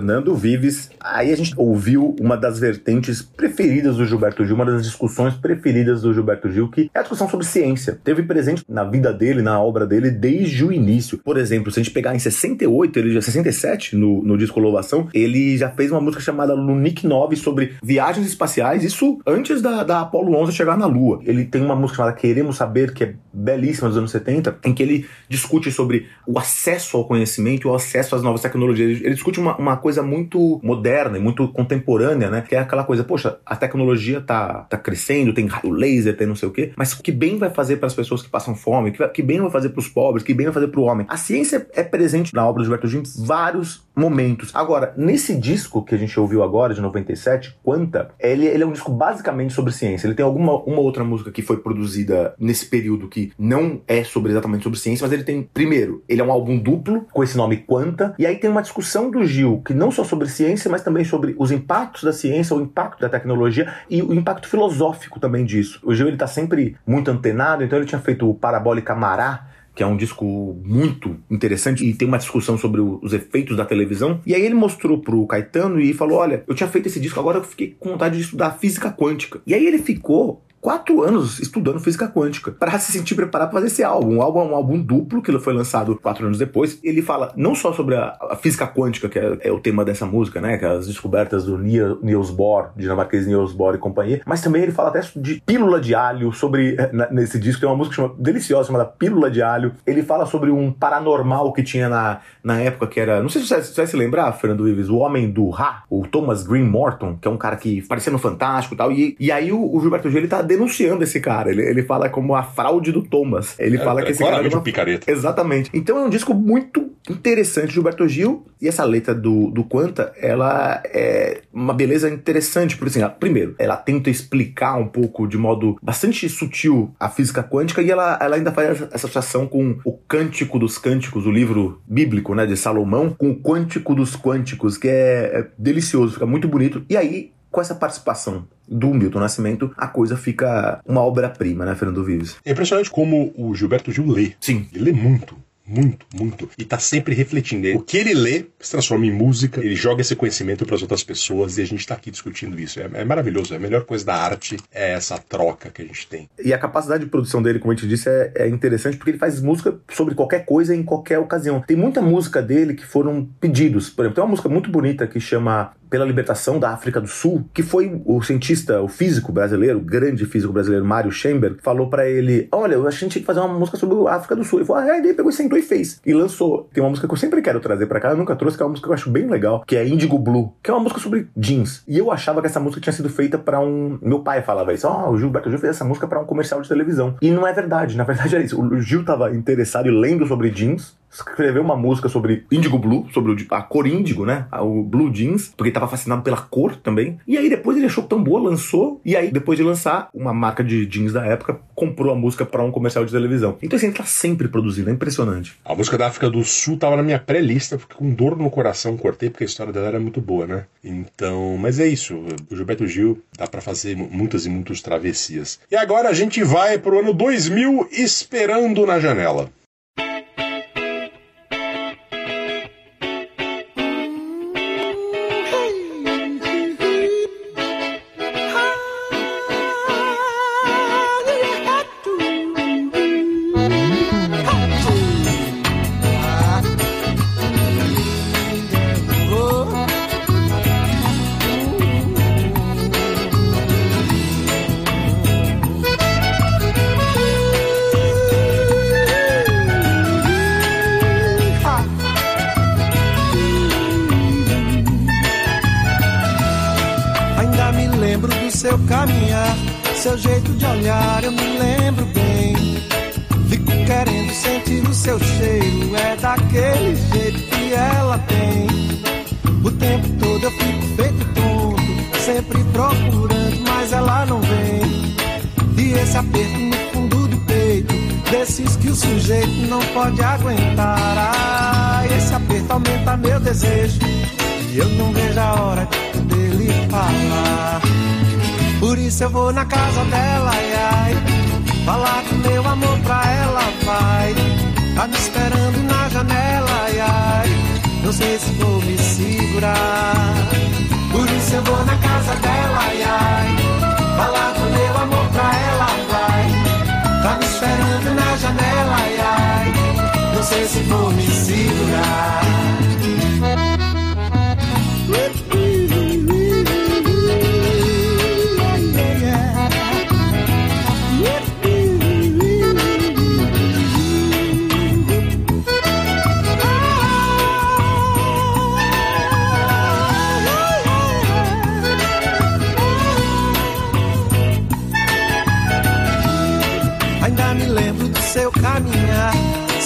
Fernando Vives. Aí a gente ouviu uma das vertentes preferidas do Gilberto Gil, uma das discussões preferidas do Gilberto Gil, que é a discussão sobre ciência. Teve presente na vida dele, na obra dele, desde o início. Por exemplo, se a gente pegar em 68, ele já 67, no, no disco Louvação, ele já fez uma música chamada Lunique 9 sobre viagens espaciais, isso antes da, da Apollo 11 chegar na Lua. Ele tem uma música chamada Queremos Saber, que é belíssima dos anos 70, em que ele discute sobre o acesso ao conhecimento, o acesso às novas tecnologias. Ele, ele discute uma, uma coisa muito moderna e muito contemporânea, né? Que é aquela coisa, poxa, a tecnologia tá, tá crescendo, tem raio laser, tem não sei o quê, mas que bem vai fazer para as pessoas que passam fome, que, que bem vai fazer para os pobres, que bem vai fazer para o homem. A ciência é presente na obra do Gilberto Gil em vários momentos. Agora, nesse disco que a gente ouviu agora, de 97, Quanta, ele, ele é um disco basicamente sobre ciência. Ele tem alguma uma outra música que foi produzida nesse período que não é sobre exatamente sobre ciência, mas ele tem, primeiro, ele é um álbum duplo com esse nome Quanta, e aí tem uma discussão do Gil, que não só sobre ciência, mas também sobre os impactos da ciência, o impacto da tecnologia e o impacto filosófico também disso. O Gil ele tá sempre muito antenado, então ele tinha feito o Parabólica Mará, que é um disco muito interessante e tem uma discussão sobre o, os efeitos da televisão. E aí ele mostrou pro Caetano e falou: Olha, eu tinha feito esse disco, agora eu fiquei com vontade de estudar física quântica. E aí ele ficou quatro anos estudando física quântica para se sentir preparado para fazer esse álbum. O álbum é um álbum duplo que foi lançado quatro anos depois. Ele fala não só sobre a, a física quântica, que é, é, o tema dessa música, né? Que é as descobertas do Niels Bohr, dinamarquês Niels Bohr e companhia, mas também ele fala até de pílula de alho, sobre. Eh, nesse disco tem uma música chama, deliciosa chamada Pílula de Alho. Ele fala sobre um paranormal que tinha na, na época que era. Não sei se você, você vai se lembrar, Fernando Ives, o homem do Ra, o Thomas Green Morton, que é um cara que parecia no Fantástico e tal. E, e aí o, o Gilberto Gil ele tá denunciando esse cara. Ele, ele fala como a fraude do Thomas. Ele é, fala que é esse cara. É uma... um picareta. Exatamente. Então é um disco muito interessante de Gilberto Gil. E essa letra do, do Quanta, ela é uma beleza interessante. Porque, assim, ela, primeiro, ela tenta explicar um pouco de modo bastante sutil a física quântica e ela, ela ainda faz essa associação com o Cântico dos Cânticos, o livro bíblico, né, de Salomão, com o Quântico dos Quânticos, que é, é delicioso, fica muito bonito. E aí, com essa participação do Milton Nascimento, a coisa fica uma obra-prima, né, Fernando Vives? É impressionante como o Gilberto Gil lê. Sim. Ele lê muito. Muito, muito. E tá sempre refletindo. O que ele lê se transforma em música, ele joga esse conhecimento para as outras pessoas e a gente tá aqui discutindo isso. É, é, maravilhoso. A melhor coisa da arte é essa troca que a gente tem. E a capacidade de produção dele, como a gente disse, é, é interessante porque ele faz música sobre qualquer coisa em qualquer ocasião. Tem muita música dele que foram pedidos. Por exemplo, tem uma música muito bonita que chama pela libertação da África do Sul, que foi o cientista, o físico brasileiro, o grande físico brasileiro, Mário Chamber, falou para ele: Olha, a gente tinha que fazer uma música sobre a África do Sul. Ele falou: Ah, ele pegou, sentou e fez. E lançou. Tem uma música que eu sempre quero trazer para cá, eu nunca trouxe, que é uma música que eu acho bem legal, que é Indigo Blue, que é uma música sobre jeans. E eu achava que essa música tinha sido feita para um. Meu pai falava isso: Ó, oh, o Gilberto Gil fez essa música para um comercial de televisão. E não é verdade, na verdade é isso. O Gil tava interessado e lendo sobre jeans escreveu uma música sobre Indigo Blue, sobre a cor índigo, né? O Blue Jeans, porque ele tava fascinado pela cor também. E aí depois ele achou tão boa, lançou. E aí, depois de lançar, uma marca de jeans da época comprou a música para um comercial de televisão. Então, assim, ele tá sempre produzindo, é impressionante. A música da África do Sul tava na minha pré-lista, porque com dor no coração cortei, porque a história dela era muito boa, né? Então, mas é isso. O Gilberto Gil dá para fazer muitas e muitas travessias. E agora a gente vai pro ano 2000 esperando na janela.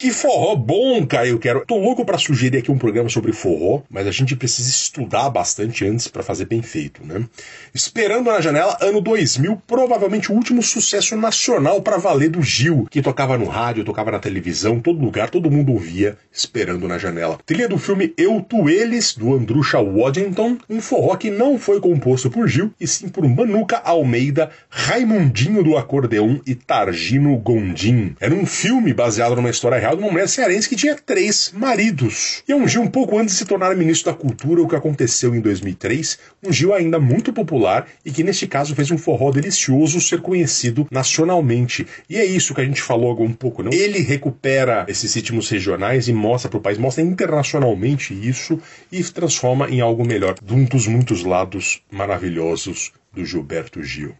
Que forró bom, Caio. Eu quero. Tô louco pra sugerir aqui um programa sobre forró, mas a gente precisa estudar bastante antes pra fazer bem feito, né? Esperando na janela, ano 2000, provavelmente o último sucesso nacional pra valer do Gil, que tocava no rádio, tocava na televisão, todo lugar, todo mundo ouvia Esperando na janela. Trilha do filme Eu Tu Eles, do Andrusha Waddington, um forró que não foi composto por Gil, e sim por Manuca Almeida, Raimundinho do Acordeão e Targino Gondim. Era um filme baseado numa história real de uma mulher cearense que tinha três maridos. E Gil um pouco antes de se tornar ministro da Cultura, o que aconteceu em 2003, um Gil ainda muito popular e que neste caso fez um forró delicioso ser conhecido nacionalmente. E é isso que a gente falou agora um pouco, não? Ele recupera esses ritmos regionais e mostra para o país, mostra internacionalmente isso e transforma em algo melhor, de um dos muitos lados maravilhosos do Gilberto Gil.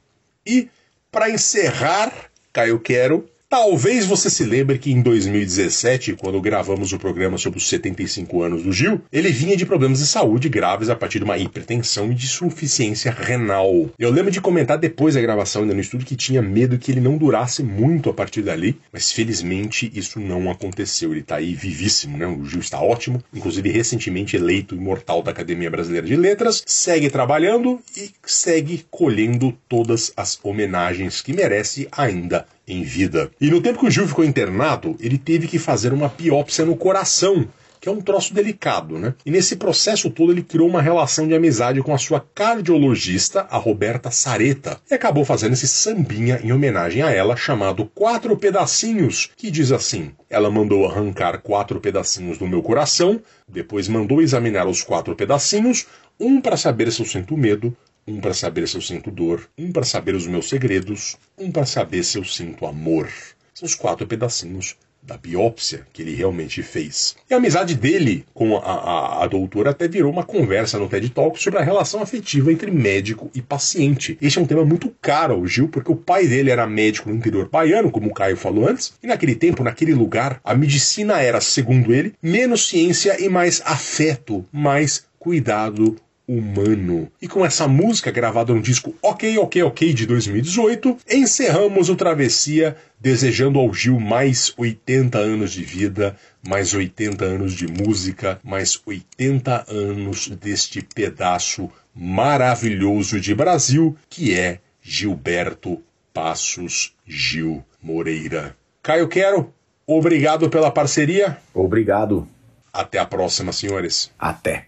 E para encerrar, Caio Quero, Talvez você se lembre que em 2017, quando gravamos o programa sobre os 75 anos do Gil, ele vinha de problemas de saúde graves a partir de uma hipertensão e de insuficiência renal. Eu lembro de comentar depois da gravação ainda no estúdio que tinha medo que ele não durasse muito a partir dali, mas felizmente isso não aconteceu. Ele está aí vivíssimo, né? O Gil está ótimo, inclusive recentemente eleito imortal da Academia Brasileira de Letras, segue trabalhando e segue colhendo todas as homenagens que merece ainda em vida. E no tempo que o Gil ficou internado, ele teve que fazer uma biópsia no coração, que é um troço delicado, né? E nesse processo todo ele criou uma relação de amizade com a sua cardiologista, a Roberta Sareta, e acabou fazendo esse sambinha em homenagem a ela, chamado Quatro Pedacinhos, que diz assim: ela mandou arrancar quatro pedacinhos do meu coração, depois mandou examinar os quatro pedacinhos, um para saber se eu sinto medo, um para saber se eu sinto dor, um para saber os meus segredos, um para saber se eu sinto amor. São os quatro pedacinhos da biópsia que ele realmente fez. E a amizade dele com a, a, a, doutora até virou uma conversa no TED Talk sobre a relação afetiva entre médico e paciente. Este é um tema muito caro ao Gil, porque o pai dele era médico no interior baiano, como o Caio falou antes, e naquele tempo, naquele lugar, a medicina era, segundo ele, menos ciência e mais afeto, mais cuidado humano. E com essa música gravada no disco Ok, Ok, Ok de 2018, encerramos o Travessia desejando ao Gil mais 80 anos de vida, mais 80 anos de música, mais 80 anos deste pedaço maravilhoso de Brasil que é Gilberto Passos Gil Moreira. Caio Quero, obrigado pela parceria. Obrigado. Até a próxima, senhores. Até.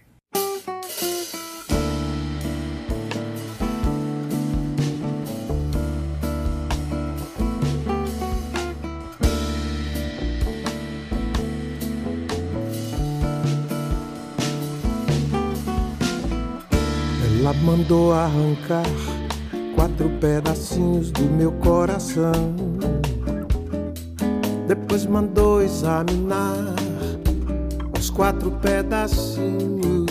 Mandou arrancar quatro pedacinhos do meu coração. Depois mandou examinar os quatro pedacinhos.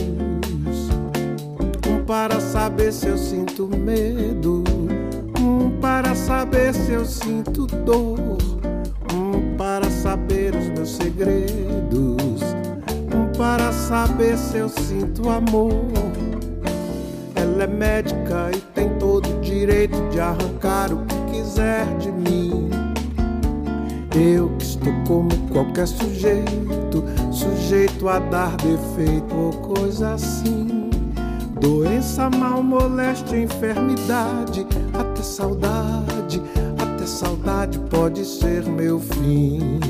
Um para saber se eu sinto medo, um para saber se eu sinto dor, um para saber os meus segredos, um para saber se eu sinto amor. Ela é médica e tem todo o direito de arrancar o que quiser de mim. Eu que estou como qualquer sujeito, sujeito a dar defeito ou coisa assim. Doença, mal, moléstia, enfermidade, até saudade, até saudade pode ser meu fim.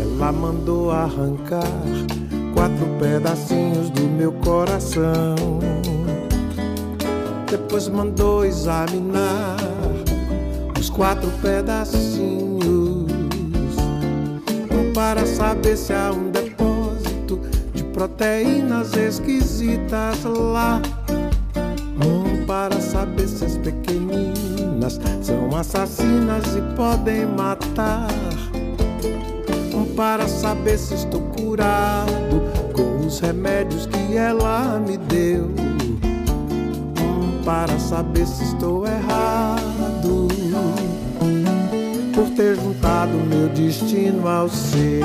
Ela mandou arrancar quatro pedacinhos do meu coração. Depois mandou examinar os quatro pedacinhos. Para saber se há um depósito de proteínas esquisitas lá. Um para saber se as pequeninas são assassinas e podem matar um para saber se estou curado com os remédios que ela me deu. Para saber se estou errado por ter juntado meu destino ao seu.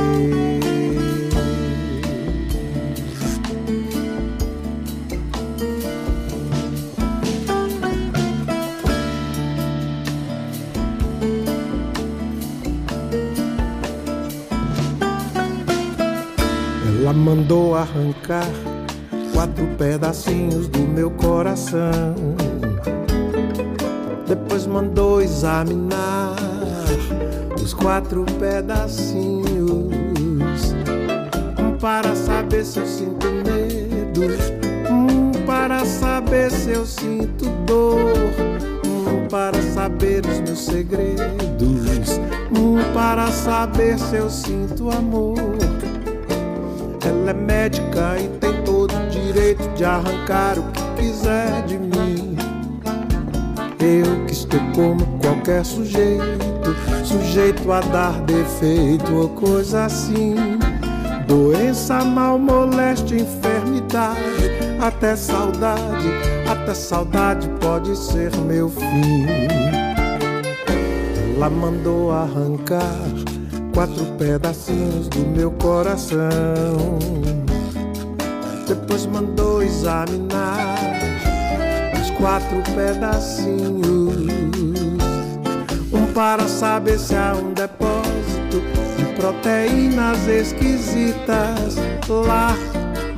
Mandou arrancar quatro pedacinhos do meu coração. Depois mandou examinar os quatro pedacinhos. Um para saber se eu sinto medo, um para saber se eu sinto dor, um para saber os meus segredos, um para saber se eu sinto amor. Ela é médica e direito de arrancar o que quiser de mim. Eu que estou como qualquer sujeito, sujeito a dar defeito ou coisa assim. Doença, mal, moléstia, enfermidade, até saudade, até saudade pode ser meu fim. Ela mandou arrancar quatro pedacinhos do meu coração. Depois mandou examinar os quatro pedacinhos. Um para saber se há um depósito de proteínas esquisitas lá.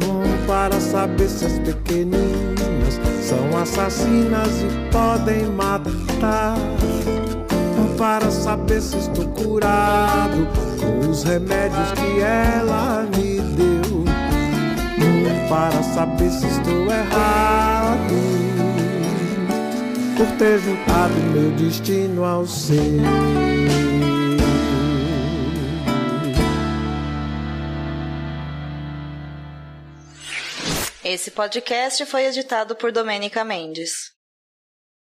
Um para saber se as pequeninas são assassinas e podem matar para saber se estou curado com os remédios que ela me. Um para saber se estou errado por ter juntado meu destino ao seu. Esse podcast foi editado por Domênica Mendes.